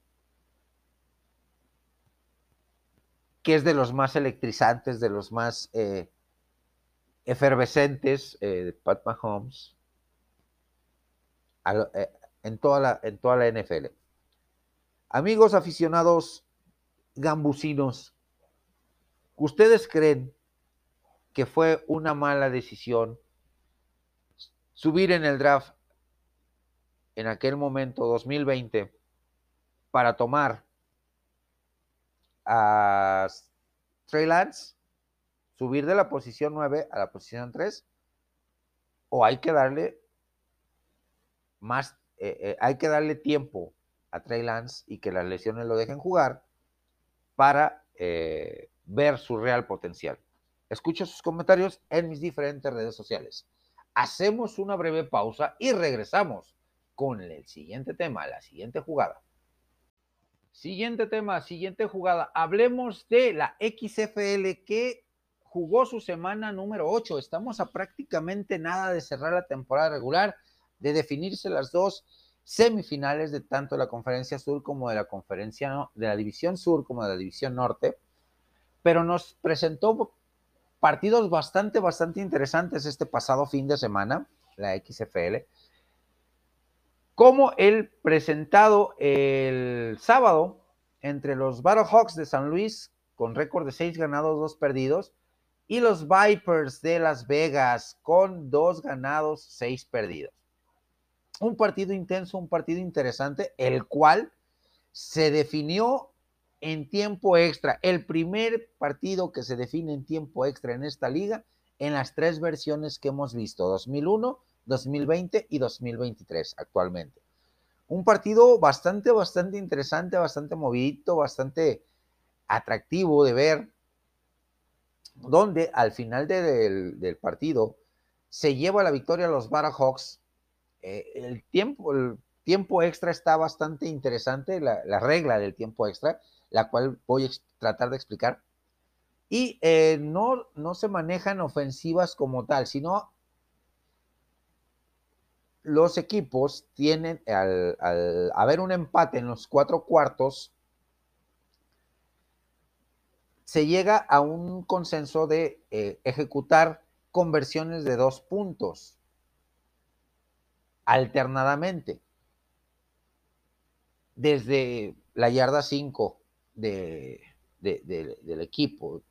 que es de los más electrizantes, de los más eh, efervescentes eh, de Pat Mahomes eh, en, toda la, en toda la NFL. Amigos aficionados gambusinos, ¿ustedes creen que fue una mala decisión subir en el draft en aquel momento, 2020, para tomar a Trey Lance, subir de la posición 9 a la posición 3, o hay que darle más, eh, eh, hay que darle tiempo a Trey Lance y que las lesiones lo dejen jugar para eh, ver su real potencial. Escucho sus comentarios en mis diferentes redes sociales. Hacemos una breve pausa y regresamos con el siguiente tema, la siguiente jugada. Siguiente tema, siguiente jugada. Hablemos de la XFL que jugó su semana número 8. Estamos a prácticamente nada de cerrar la temporada regular, de definirse las dos semifinales de tanto la conferencia sur como de la conferencia de la división sur como de la división norte. Pero nos presentó partidos bastante, bastante interesantes este pasado fin de semana, la XFL como el presentado el sábado entre los Battlehawks de San Luis, con récord de seis ganados, dos perdidos, y los Vipers de Las Vegas, con dos ganados, seis perdidos. Un partido intenso, un partido interesante, el cual se definió en tiempo extra. El primer partido que se define en tiempo extra en esta liga, en las tres versiones que hemos visto, 2001, 2020 y 2023 actualmente. Un partido bastante, bastante interesante, bastante movidito, bastante atractivo de ver, donde al final del, partido se lleva la victoria a los Battlehawks. Eh, el, tiempo, el tiempo extra está bastante interesante, la, regla del tiempo extra, la cual voy a tratar de explicar. Y eh, no, no se manejan ofensivas como tal, sino los equipos tienen, al, haber un empate en los cuatro cuartos, se llega a un consenso de eh, ejecutar conversiones de dos puntos alternadamente. Desde la yarda 5 del equipo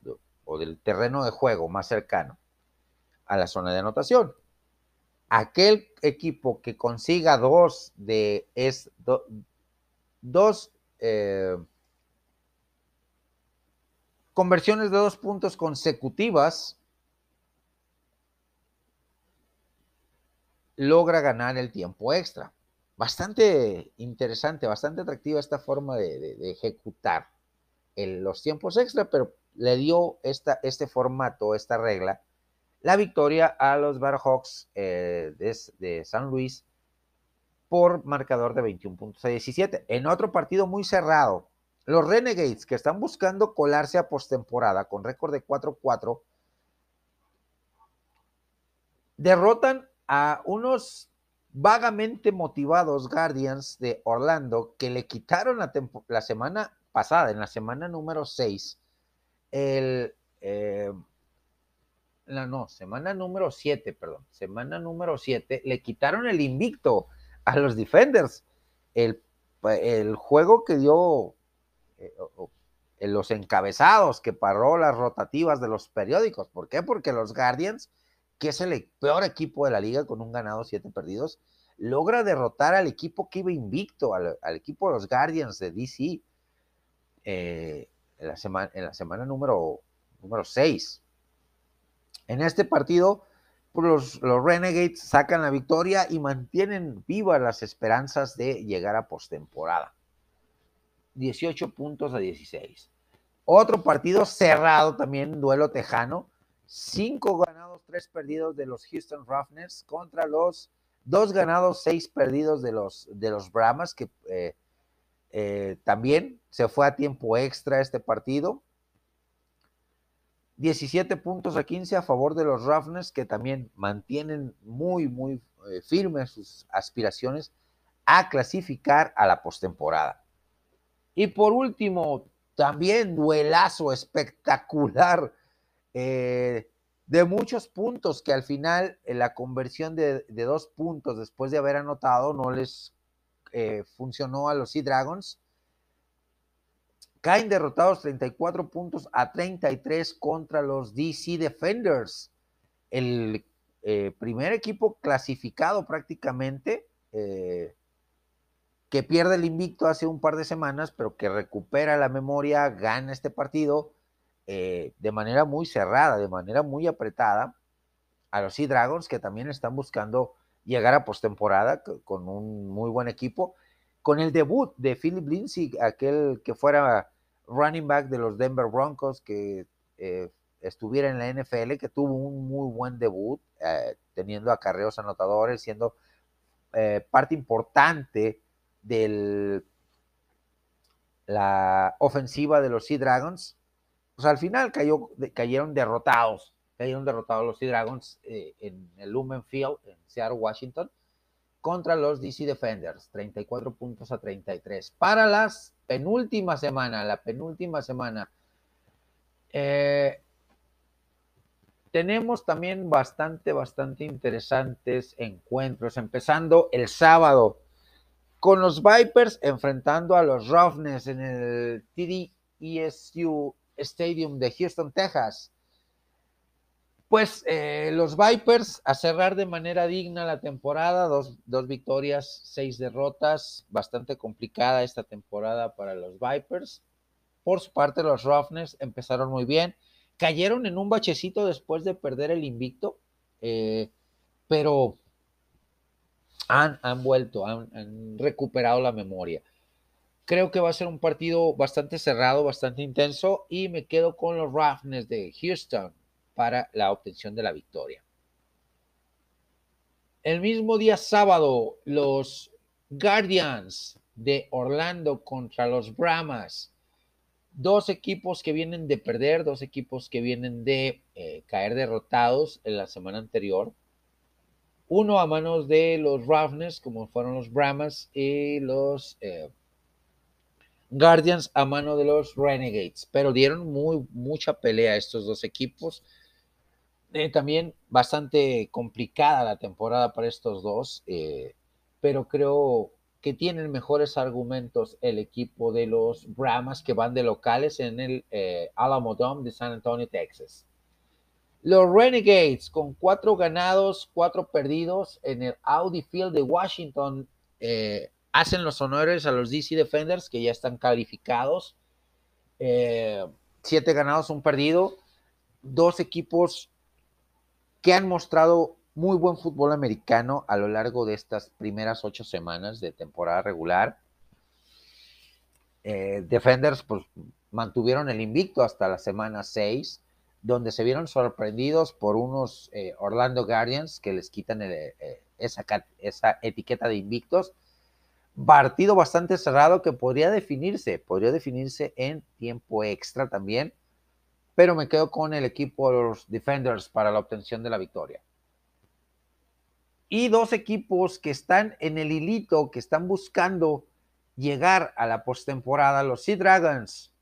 o del terreno de juego más cercano a la zona de anotación aquel equipo que consiga dos de dos eh, conversiones de dos puntos consecutivas logra ganar el tiempo extra. Bastante interesante, bastante atractiva esta forma de, ejecutar los tiempos extra, pero le dio este formato, esta regla, la victoria a los Battlehawks eh, de, San Luis por marcador de 21 puntos a 17. En otro partido muy cerrado, los Renegades, que están buscando colarse a postemporada con récord de 4-4, derrotan a unos vagamente motivados Guardians de Orlando que le quitaron la, la semana pasada, en la semana número 6, el, eh, no, no, semana número 7, perdón, semana número 7, le quitaron el invicto a los Defenders. El, el juego que dio eh, los encabezados, que paró las rotativas de los periódicos. ¿Por qué? Porque los Guardians, que es el peor equipo de la liga con un ganado, siete perdidos, logra derrotar al equipo que iba invicto, al, equipo de los Guardians de DC, eh, en, la semana, en la semana número, número 6. En este partido, los, Renegades sacan la victoria y mantienen vivas las esperanzas de llegar a postemporada. 18 puntos a 16. Otro partido cerrado también, duelo tejano. Cinco ganados, tres perdidos de los Houston Roughnecks contra los dos ganados, seis perdidos de los, de los Brahmas, que eh, eh, también se fue a tiempo extra este partido. 17 puntos a 15 a favor de los Roughnecks, que también mantienen muy, muy eh, firmes sus aspiraciones a clasificar a la postemporada. Y por último, también duelazo espectacular eh, de muchos puntos que al final en la conversión de, dos puntos después de haber anotado no les eh, funcionó a los Sea Dragons Caen derrotados 34 puntos a 33 contra los DC Defenders. El eh, primer equipo clasificado prácticamente, eh, que pierde el invicto hace un par de semanas, pero que recupera la memoria, gana este partido eh, de manera muy cerrada, de manera muy apretada, a los Sea Dragons, que también están buscando llegar a postemporada con un muy buen equipo, con el debut de Philip Lindsay, aquel que fuera running back de los Denver Broncos, que eh, estuviera en la NFL, que tuvo un muy buen debut, eh, teniendo acarreos anotadores, siendo eh, parte importante de la ofensiva de los Sea Dragons. Pues al final cayeron derrotados, cayeron derrotados los Sea Dragons en el Lumen Field, en Seattle, Washington contra los DC Defenders, 34 puntos a 33. Para las penúltima semana, la penúltima semana, eh, tenemos también bastante, bastante interesantes encuentros, empezando el sábado con los Vipers enfrentando a los Roughness en el TDESU Stadium de Houston, Texas. Pues eh, los Vipers a cerrar de manera digna la temporada, dos, victorias, seis derrotas, bastante complicada esta temporada para los Vipers. Por su parte, los Roughness empezaron muy bien, cayeron en un bachecito después de perder el invicto, eh, pero han, han vuelto, han, han, recuperado la memoria. Creo que va a ser un partido bastante cerrado, bastante intenso, y me quedo con los Roughness de Houston para la obtención de la victoria. El mismo día sábado, los Guardians de Orlando contra los Brahmas. Dos equipos que vienen de perder, dos equipos que vienen de eh, caer derrotados en la semana anterior. Uno a manos de los Roughness, como fueron los Brahmas, y los eh, Guardians a mano de los Renegades. Pero dieron muy, mucha pelea a estos dos equipos. Eh, también bastante complicada la temporada para estos dos, eh, pero creo que tienen mejores argumentos el equipo de los Brahmas que van de locales en el eh, Alamo Dome de San Antonio, Texas. Los Renegades con cuatro ganados, cuatro perdidos en el Audi Field de Washington hacen los honores a los DC Defenders que ya están calificados. siete ganados, un perdido. Dos equipos que han mostrado muy buen fútbol americano a lo largo de estas primeras ocho semanas de temporada regular. Eh, Defenders pues, mantuvieron el invicto hasta la semana 6, donde se vieron sorprendidos por unos eh, Orlando Guardians que les quitan eh, esa, esa etiqueta de invictos. Partido bastante cerrado que podría definirse, podría definirse en tiempo extra también pero me quedo con el equipo de los Defenders para la obtención de la victoria. Y dos equipos que están en el hilito, que están buscando llegar a la postemporada, los Sea Dragons,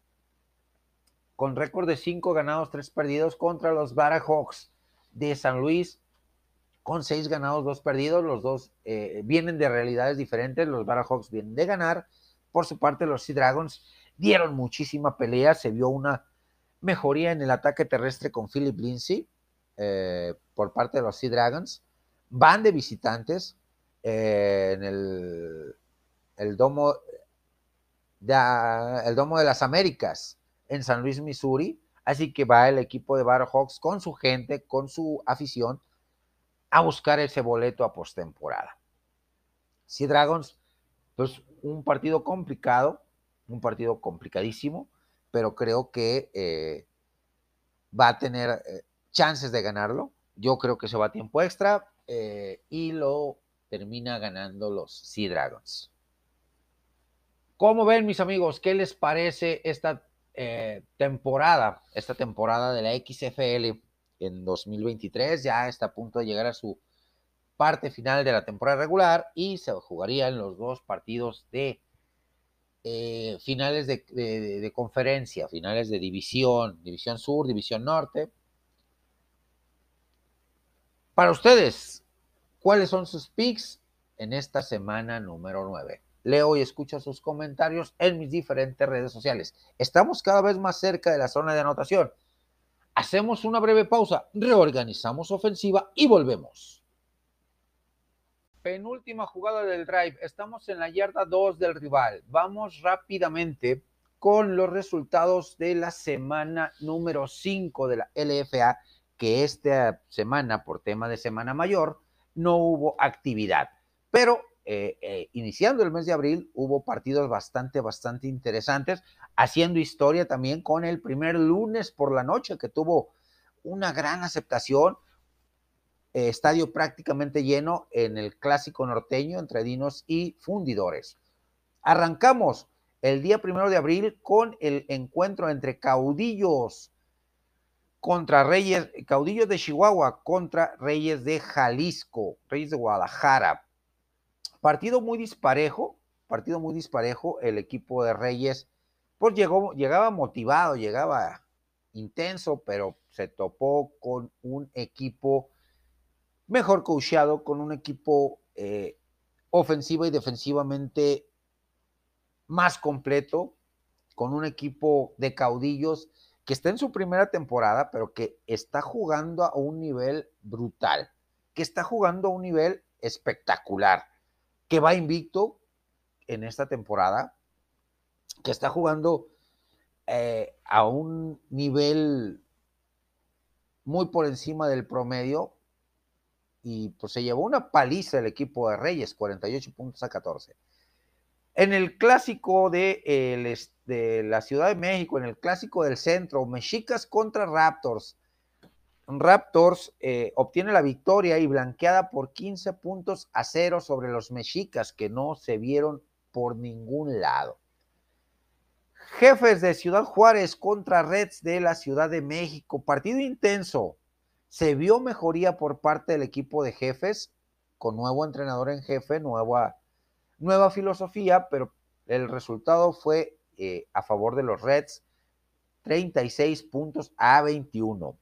con récord de 5 ganados, 3 perdidos contra los Barahawks de San Luis, con 6 ganados, 2 perdidos. Los dos eh, vienen de realidades diferentes. Los Barahawks vienen de ganar. Por su parte, los Sea Dragons dieron muchísima pelea. Se vio una mejoría en el ataque terrestre con Philip Lindsay eh, por parte de los Sea Dragons. Van de visitantes eh, en el, el, domo de, el Domo de las Américas en San Luis, Missouri. Así que va el equipo de Hawks con su gente, con su afición, a buscar ese boleto a postemporada. Sea Dragons, pues un partido complicado, un partido complicadísimo pero creo que eh, va a tener eh, chances de ganarlo. Yo creo que se va a tiempo extra eh, y lo termina ganando los Sea Dragons. ¿Cómo ven, mis amigos? ¿Qué les parece esta temporada? Esta temporada de la XFL en 2023 ya está a punto de llegar a su parte final de la temporada regular y se jugarían los dos partidos de eh, finales de, conferencia, finales de división, división sur, división norte. Para ustedes, ¿cuáles son sus picks en esta semana número 9? Leo y escucho sus comentarios en mis diferentes redes sociales. Estamos cada vez más cerca de la zona de anotación. Hacemos una breve pausa, reorganizamos ofensiva y volvemos. Penúltima jugada del drive. Estamos en la yarda 2 del rival. Vamos rápidamente con los resultados de la semana número 5 de la LFA, que esta semana, por tema de Semana Mayor, no hubo actividad. Pero eh, eh, iniciando el mes de abril, hubo partidos bastante, bastante interesantes, haciendo historia también con el primer lunes por la noche, que tuvo una gran aceptación eh, estadio prácticamente lleno en el clásico norteño entre Dinos y Fundidores. Arrancamos el día primero de abril con el encuentro entre caudillos contra Reyes, caudillos de Chihuahua contra Reyes de Jalisco, Reyes de Guadalajara. Partido muy disparejo, partido muy disparejo. El equipo de Reyes, pues llegó, llegaba motivado, llegaba intenso, pero se topó con un equipo mejor coacheado, con un equipo eh, ofensiva y defensivamente más completo, con un equipo de caudillos que está en su primera temporada, pero que está jugando a un nivel brutal, que está jugando a un nivel espectacular, que va invicto en esta temporada, que está jugando eh, a un nivel muy por encima del promedio, y pues se llevó una paliza el equipo de Reyes, 48 puntos a 14. En el clásico de, de la Ciudad de México, en el clásico del centro, Mexicas contra Raptors. Raptors eh, obtiene la victoria y blanqueada por 15 puntos a cero sobre los Mexicas, que no se vieron por ningún lado. Jefes de Ciudad Juárez contra Reds de la Ciudad de México. Partido intenso. Se vio mejoría por parte del equipo de jefes, con nuevo entrenador en jefe, nueva, nueva filosofía, pero el resultado fue eh, a favor de los Reds, 36 puntos a 21.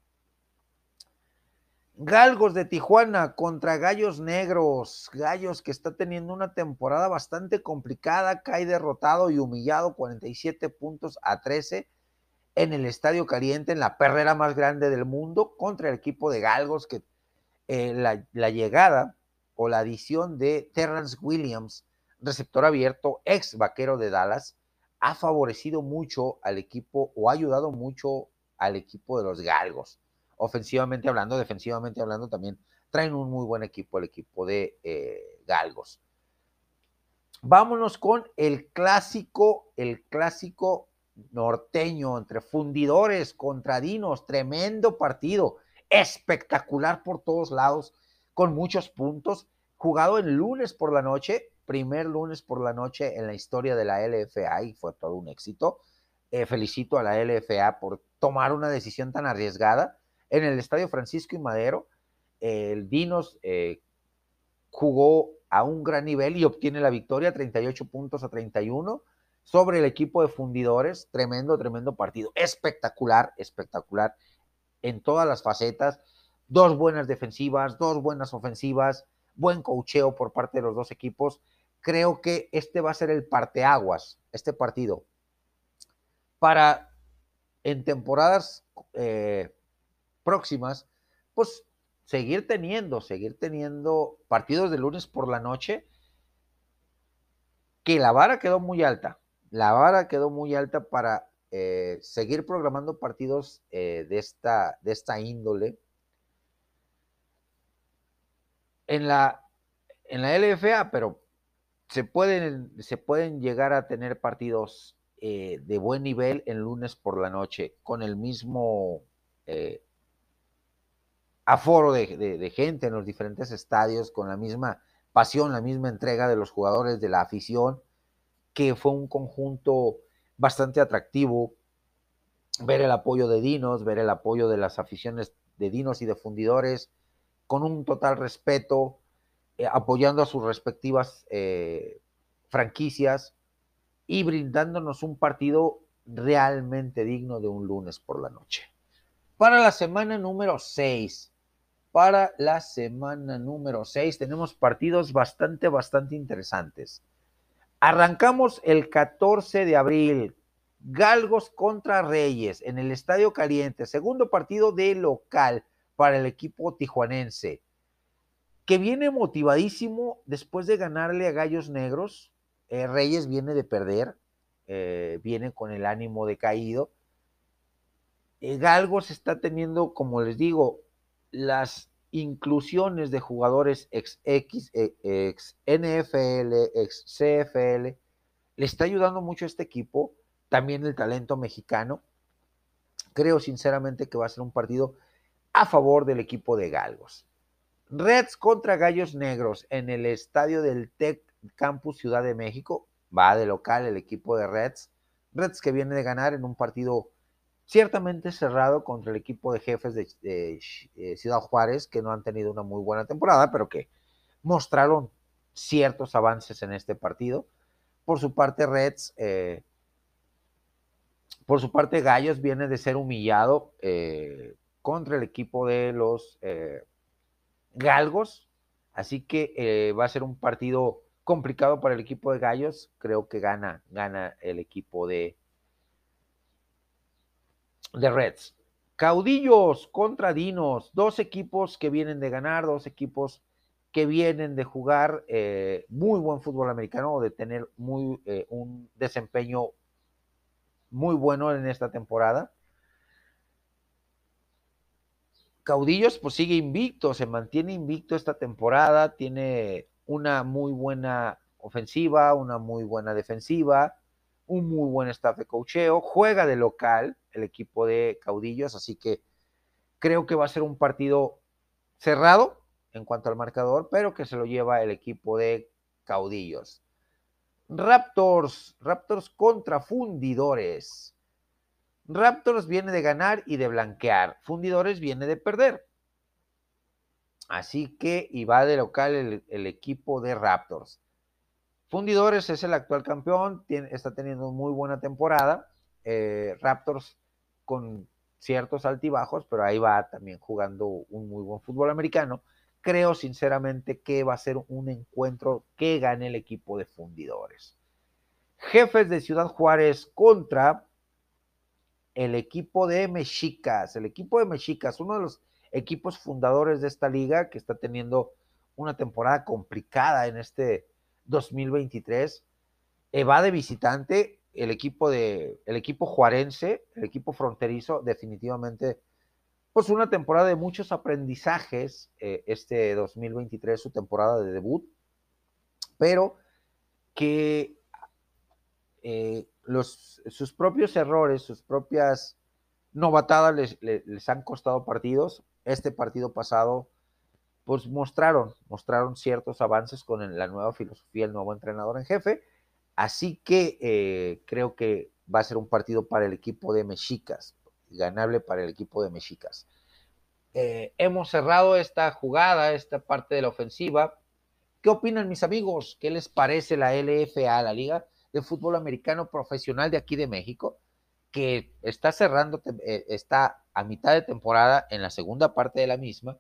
Galgos de Tijuana contra Gallos Negros. Gallos que está teniendo una temporada bastante complicada, cae derrotado y humillado 47 puntos a 13 en el Estadio Caliente, en la perrera más grande del mundo, contra el equipo de Galgos, que eh, la, llegada o la adición de Terrence Williams, receptor abierto, ex vaquero de Dallas, ha favorecido mucho al equipo o ha ayudado mucho al equipo de los Galgos. Ofensivamente hablando, defensivamente hablando, también traen un muy buen equipo, el equipo de eh, Galgos. Vámonos con el clásico, el clásico norteño, entre fundidores, contradinos, tremendo partido, espectacular por todos lados, con muchos puntos, jugado el lunes por la noche, primer lunes por la noche en la historia de la LFA y fue todo un éxito. Eh, felicito a la LFA por tomar una decisión tan arriesgada. En el Estadio Francisco y Madero, el Dinos eh, jugó a un gran nivel y obtiene la victoria, 38 puntos a 31 sobre el equipo de fundidores. Tremendo, tremendo partido. Espectacular, espectacular en todas las facetas. Dos buenas defensivas, dos buenas ofensivas, buen cocheo por parte de los dos equipos. Creo que este va a ser el parteaguas, este partido, para en temporadas eh, próximas, pues seguir teniendo, seguir teniendo partidos de lunes por la noche, que la vara quedó muy alta la vara quedó muy alta para eh, seguir programando partidos eh, de, esta, de esta índole. En la, en la LFA, pero se pueden, se pueden llegar a tener partidos eh, de buen nivel en lunes por la noche, con el mismo aforo de, de gente en los diferentes estadios, con la misma pasión, la misma entrega de los jugadores, de la afición que fue un conjunto bastante atractivo. Ver el apoyo de Dinos, ver el apoyo de las aficiones de Dinos y de Fundidores, con un total respeto, eh, apoyando a sus respectivas eh, franquicias y brindándonos un partido realmente digno de un lunes por la noche. Para la semana número 6, para la semana número 6 tenemos partidos bastante, bastante interesantes. Arrancamos el 14 de abril. Galgos contra Reyes en el Estadio Caliente. Segundo partido de local para el equipo tijuanense. que viene motivadísimo después de ganarle a Gallos Negros. Eh, Reyes viene de perder, eh, viene con el ánimo decaído. Eh, Galgos está teniendo, como les digo, las inclusiones de jugadores ex X, ex NFL, ex CFL. Le está ayudando mucho a este equipo, también el talento mexicano. Creo sinceramente que va a ser un partido a favor del equipo de Galgos. Reds contra Gallos Negros en el estadio del Tech Campus Ciudad de México. Va de local el equipo de Reds. Reds que viene de ganar en un partido ciertamente cerrado contra el equipo de jefes de, eh, Ciudad Juárez, que no han tenido una muy buena temporada, pero que mostraron ciertos avances en este partido. Por su parte, Reds, eh, por su parte, Gallos viene de ser humillado eh, contra el equipo de los Galgos, así que va a ser un partido complicado para el equipo de Gallos. Creo que gana, gana el equipo de, de Reds. Caudillos contra Dinos, dos equipos que vienen de ganar, dos equipos que vienen de jugar eh, muy buen fútbol americano de tener muy, eh, un desempeño muy bueno en esta temporada. Caudillos pues sigue invicto, se mantiene invicto esta temporada, tiene una muy buena ofensiva, una muy buena defensiva, un muy buen staff de cocheo, juega de local el equipo de Caudillos, así que creo que va a ser un partido cerrado en cuanto al marcador, pero que se lo lleva el equipo de Caudillos. Raptors, Raptors contra Fundidores. Raptors viene de ganar y de blanquear. Fundidores viene de perder. Así que, y va de local el, equipo de Raptors. Fundidores es el actual campeón, está teniendo muy buena temporada. Eh, Raptors con ciertos altibajos, pero ahí va también jugando un muy buen fútbol americano. Creo sinceramente que va a ser un encuentro que gane el equipo de Fundidores. Jefes de Ciudad Juárez contra el equipo de Mexicas. El equipo de Mexicas, uno de los equipos fundadores de esta liga que está teniendo una temporada complicada en este 2023. va de visitante, el equipo de el equipo juarense, el equipo fronterizo, definitivamente, pues una temporada de muchos aprendizajes, eh, este 2023, su temporada de debut, pero que eh, los, sus propios errores, sus propias novatadas les, les han costado partidos. Este partido pasado pues mostraron, mostraron ciertos avances con la nueva filosofía, el nuevo entrenador en jefe. Así que eh, creo que va a ser un partido para el equipo de Mexicas, ganable para el equipo de Mexicas. Eh, hemos cerrado esta jugada, esta parte de la ofensiva. ¿Qué opinan mis amigos? ¿Qué les parece la LFA, la Liga de Fútbol Americano Profesional de aquí de México? Que está cerrando, eh, está a mitad de temporada en la segunda parte de la misma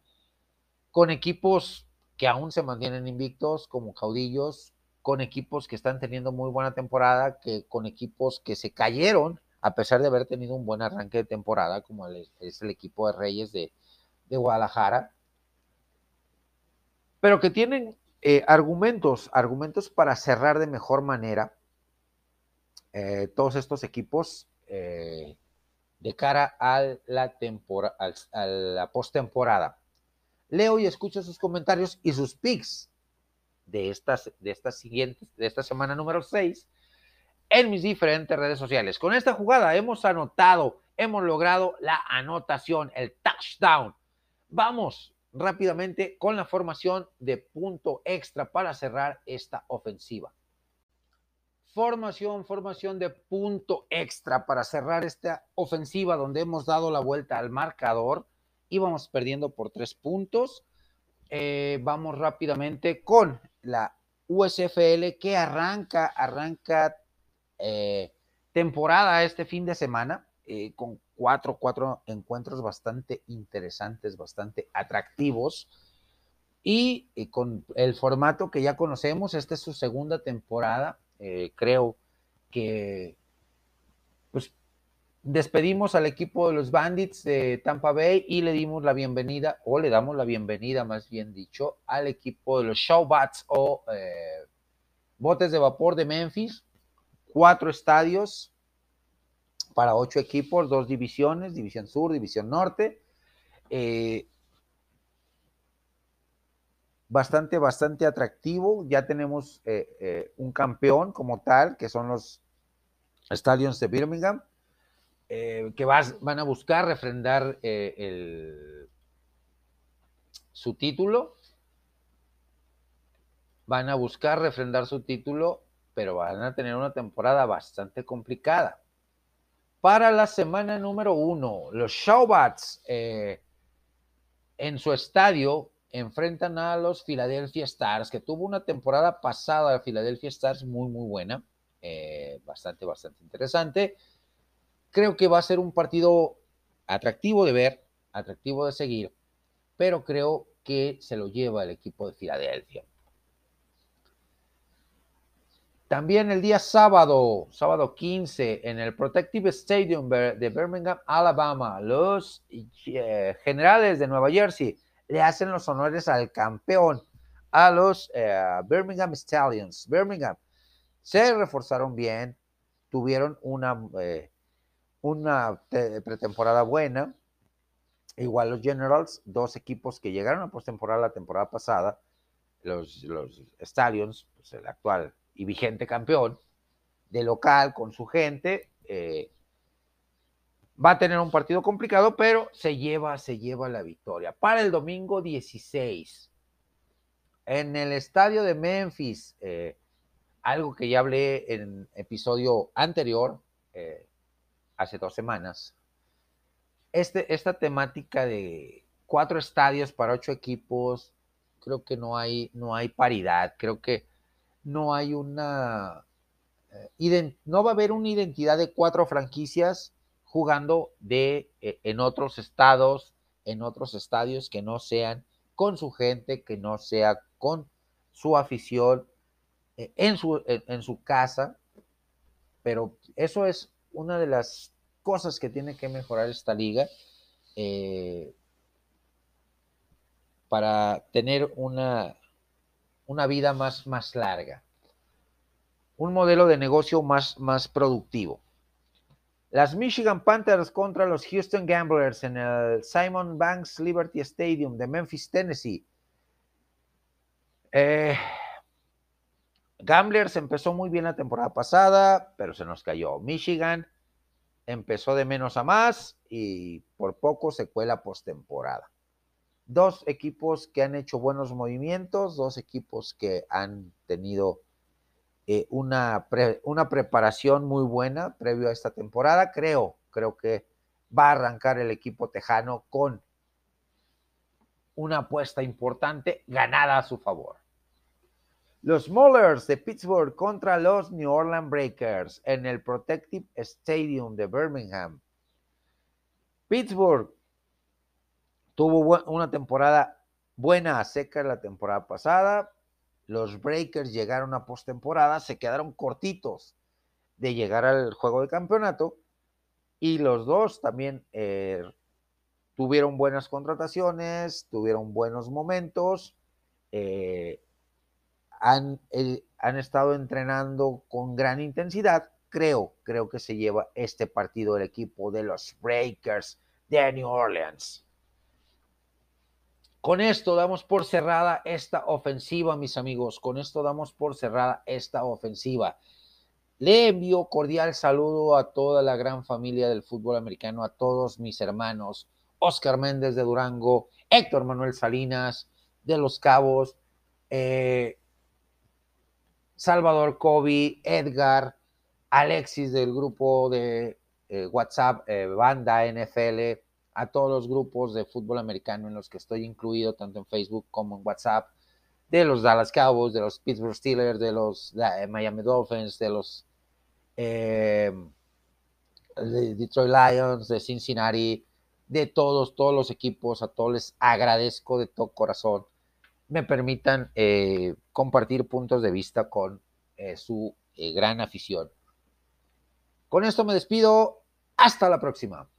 con equipos que aún se mantienen invictos, como Caudillos, con equipos que están teniendo muy buena temporada, que con equipos que se cayeron a pesar de haber tenido un buen arranque de temporada, como es el equipo de Reyes de, Guadalajara, pero que tienen eh, argumentos, argumentos para cerrar de mejor manera eh, todos estos equipos eh, de cara a la, a la postemporada. Leo y escucho sus comentarios y sus pics de estas, de estas siguientes, de esta semana número 6 en mis diferentes redes sociales. Con esta jugada hemos anotado, hemos logrado la anotación, el touchdown. Vamos rápidamente con la formación de punto extra para cerrar esta ofensiva. Formación, formación de punto extra para cerrar esta ofensiva donde hemos dado la vuelta al marcador íbamos perdiendo por tres puntos. Eh, vamos rápidamente con la USFL que arranca, arranca eh, temporada este fin de semana eh, con cuatro, cuatro encuentros bastante interesantes, bastante atractivos. Y, con el formato que ya conocemos, esta es su segunda temporada. creo que despedimos al equipo de los Bandits de Tampa Bay y le dimos la bienvenida, o le damos la bienvenida, más bien dicho, al equipo de los Showbats o eh, botes de vapor de Memphis. Cuatro estadios para ocho equipos, dos divisiones, División Sur, División Norte. Eh, bastante, bastante atractivo. Ya tenemos eh, un campeón como tal, que son los Stadiums de Birmingham eh, que van a buscar refrendar eh, su título. Van a buscar refrendar su título, pero van a tener una temporada bastante complicada. Para la semana número uno, los Showbats eh, en su estadio enfrentan a los Philadelphia Stars, que tuvo una temporada pasada de Philadelphia Stars muy, muy buena, bastante, bastante interesante. Creo que va a ser un partido atractivo de ver, atractivo de seguir, pero creo que se lo lleva el equipo de Filadelfia. También el día sábado, sábado 15, en el Protective Stadium de Birmingham, Alabama, los eh, generales de Nueva Jersey le hacen los honores al campeón, a los eh, Birmingham Stallions. Birmingham se reforzaron bien, tuvieron una eh, una pretemporada buena. Igual los Generals, dos equipos que llegaron a postemporada la temporada pasada, los, los Stallions, pues el actual y vigente campeón, de local con su gente, eh, va a tener un partido complicado, pero se lleva, se lleva la victoria. Para el domingo 16, en el estadio de Memphis, eh, algo que ya hablé en episodio anterior, eh, hace dos semanas, este, esta temática de cuatro estadios para ocho equipos, creo que no hay, no hay paridad, creo que no hay una, eh, no va a haber una identidad de cuatro franquicias jugando de, eh, en otros estados, en otros estadios que no sean con su gente, que no sea con su afición, eh, en, su, en su casa, pero eso es una de las cosas que tiene que mejorar esta liga eh, para tener una, una vida más, más larga, un modelo de negocio más, más productivo. Las Michigan Panthers contra los Houston Gamblers en el Simon Banks Liberty Stadium de Memphis, Tennessee. Eh, Gamblers empezó muy bien la temporada pasada, pero se nos cayó. Michigan empezó de menos a más y por poco se cuela postemporada. Dos equipos que han hecho buenos movimientos, dos equipos que han tenido eh, una, una preparación muy buena previo a esta temporada. Creo, creo que va a arrancar el equipo tejano con una apuesta importante ganada a su favor. Los Maulers de Pittsburgh contra los New Orleans Breakers en el Protective Stadium de Birmingham. Pittsburgh tuvo una temporada buena a seca la temporada pasada. Los Breakers llegaron a postemporada, se quedaron cortitos de llegar al juego de campeonato y los dos también eh, tuvieron buenas contrataciones, tuvieron buenos momentos. Eh, han, eh, han estado entrenando con gran intensidad. Creo, creo que se lleva este partido el equipo de los Breakers de New Orleans. Con esto damos por cerrada esta ofensiva, mis amigos. Con esto damos por cerrada esta ofensiva. Le envío cordial saludo a toda la gran familia del fútbol americano, a todos mis hermanos, Oscar Méndez de Durango, Héctor Manuel Salinas de Los Cabos, eh, Salvador Kobe, Edgar, Alexis del grupo de eh, WhatsApp, eh, Banda NFL, a todos los grupos de fútbol americano en los que estoy incluido, tanto en Facebook como en WhatsApp, de los Dallas Cowboys, de los Pittsburgh Steelers, de los Miami Dolphins, de los eh, Detroit Lions, de Cincinnati, de todos, todos los equipos, a todos les agradezco de todo corazón me permitan eh, compartir puntos de vista con eh, su eh, gran afición. Con esto me despido. Hasta la próxima.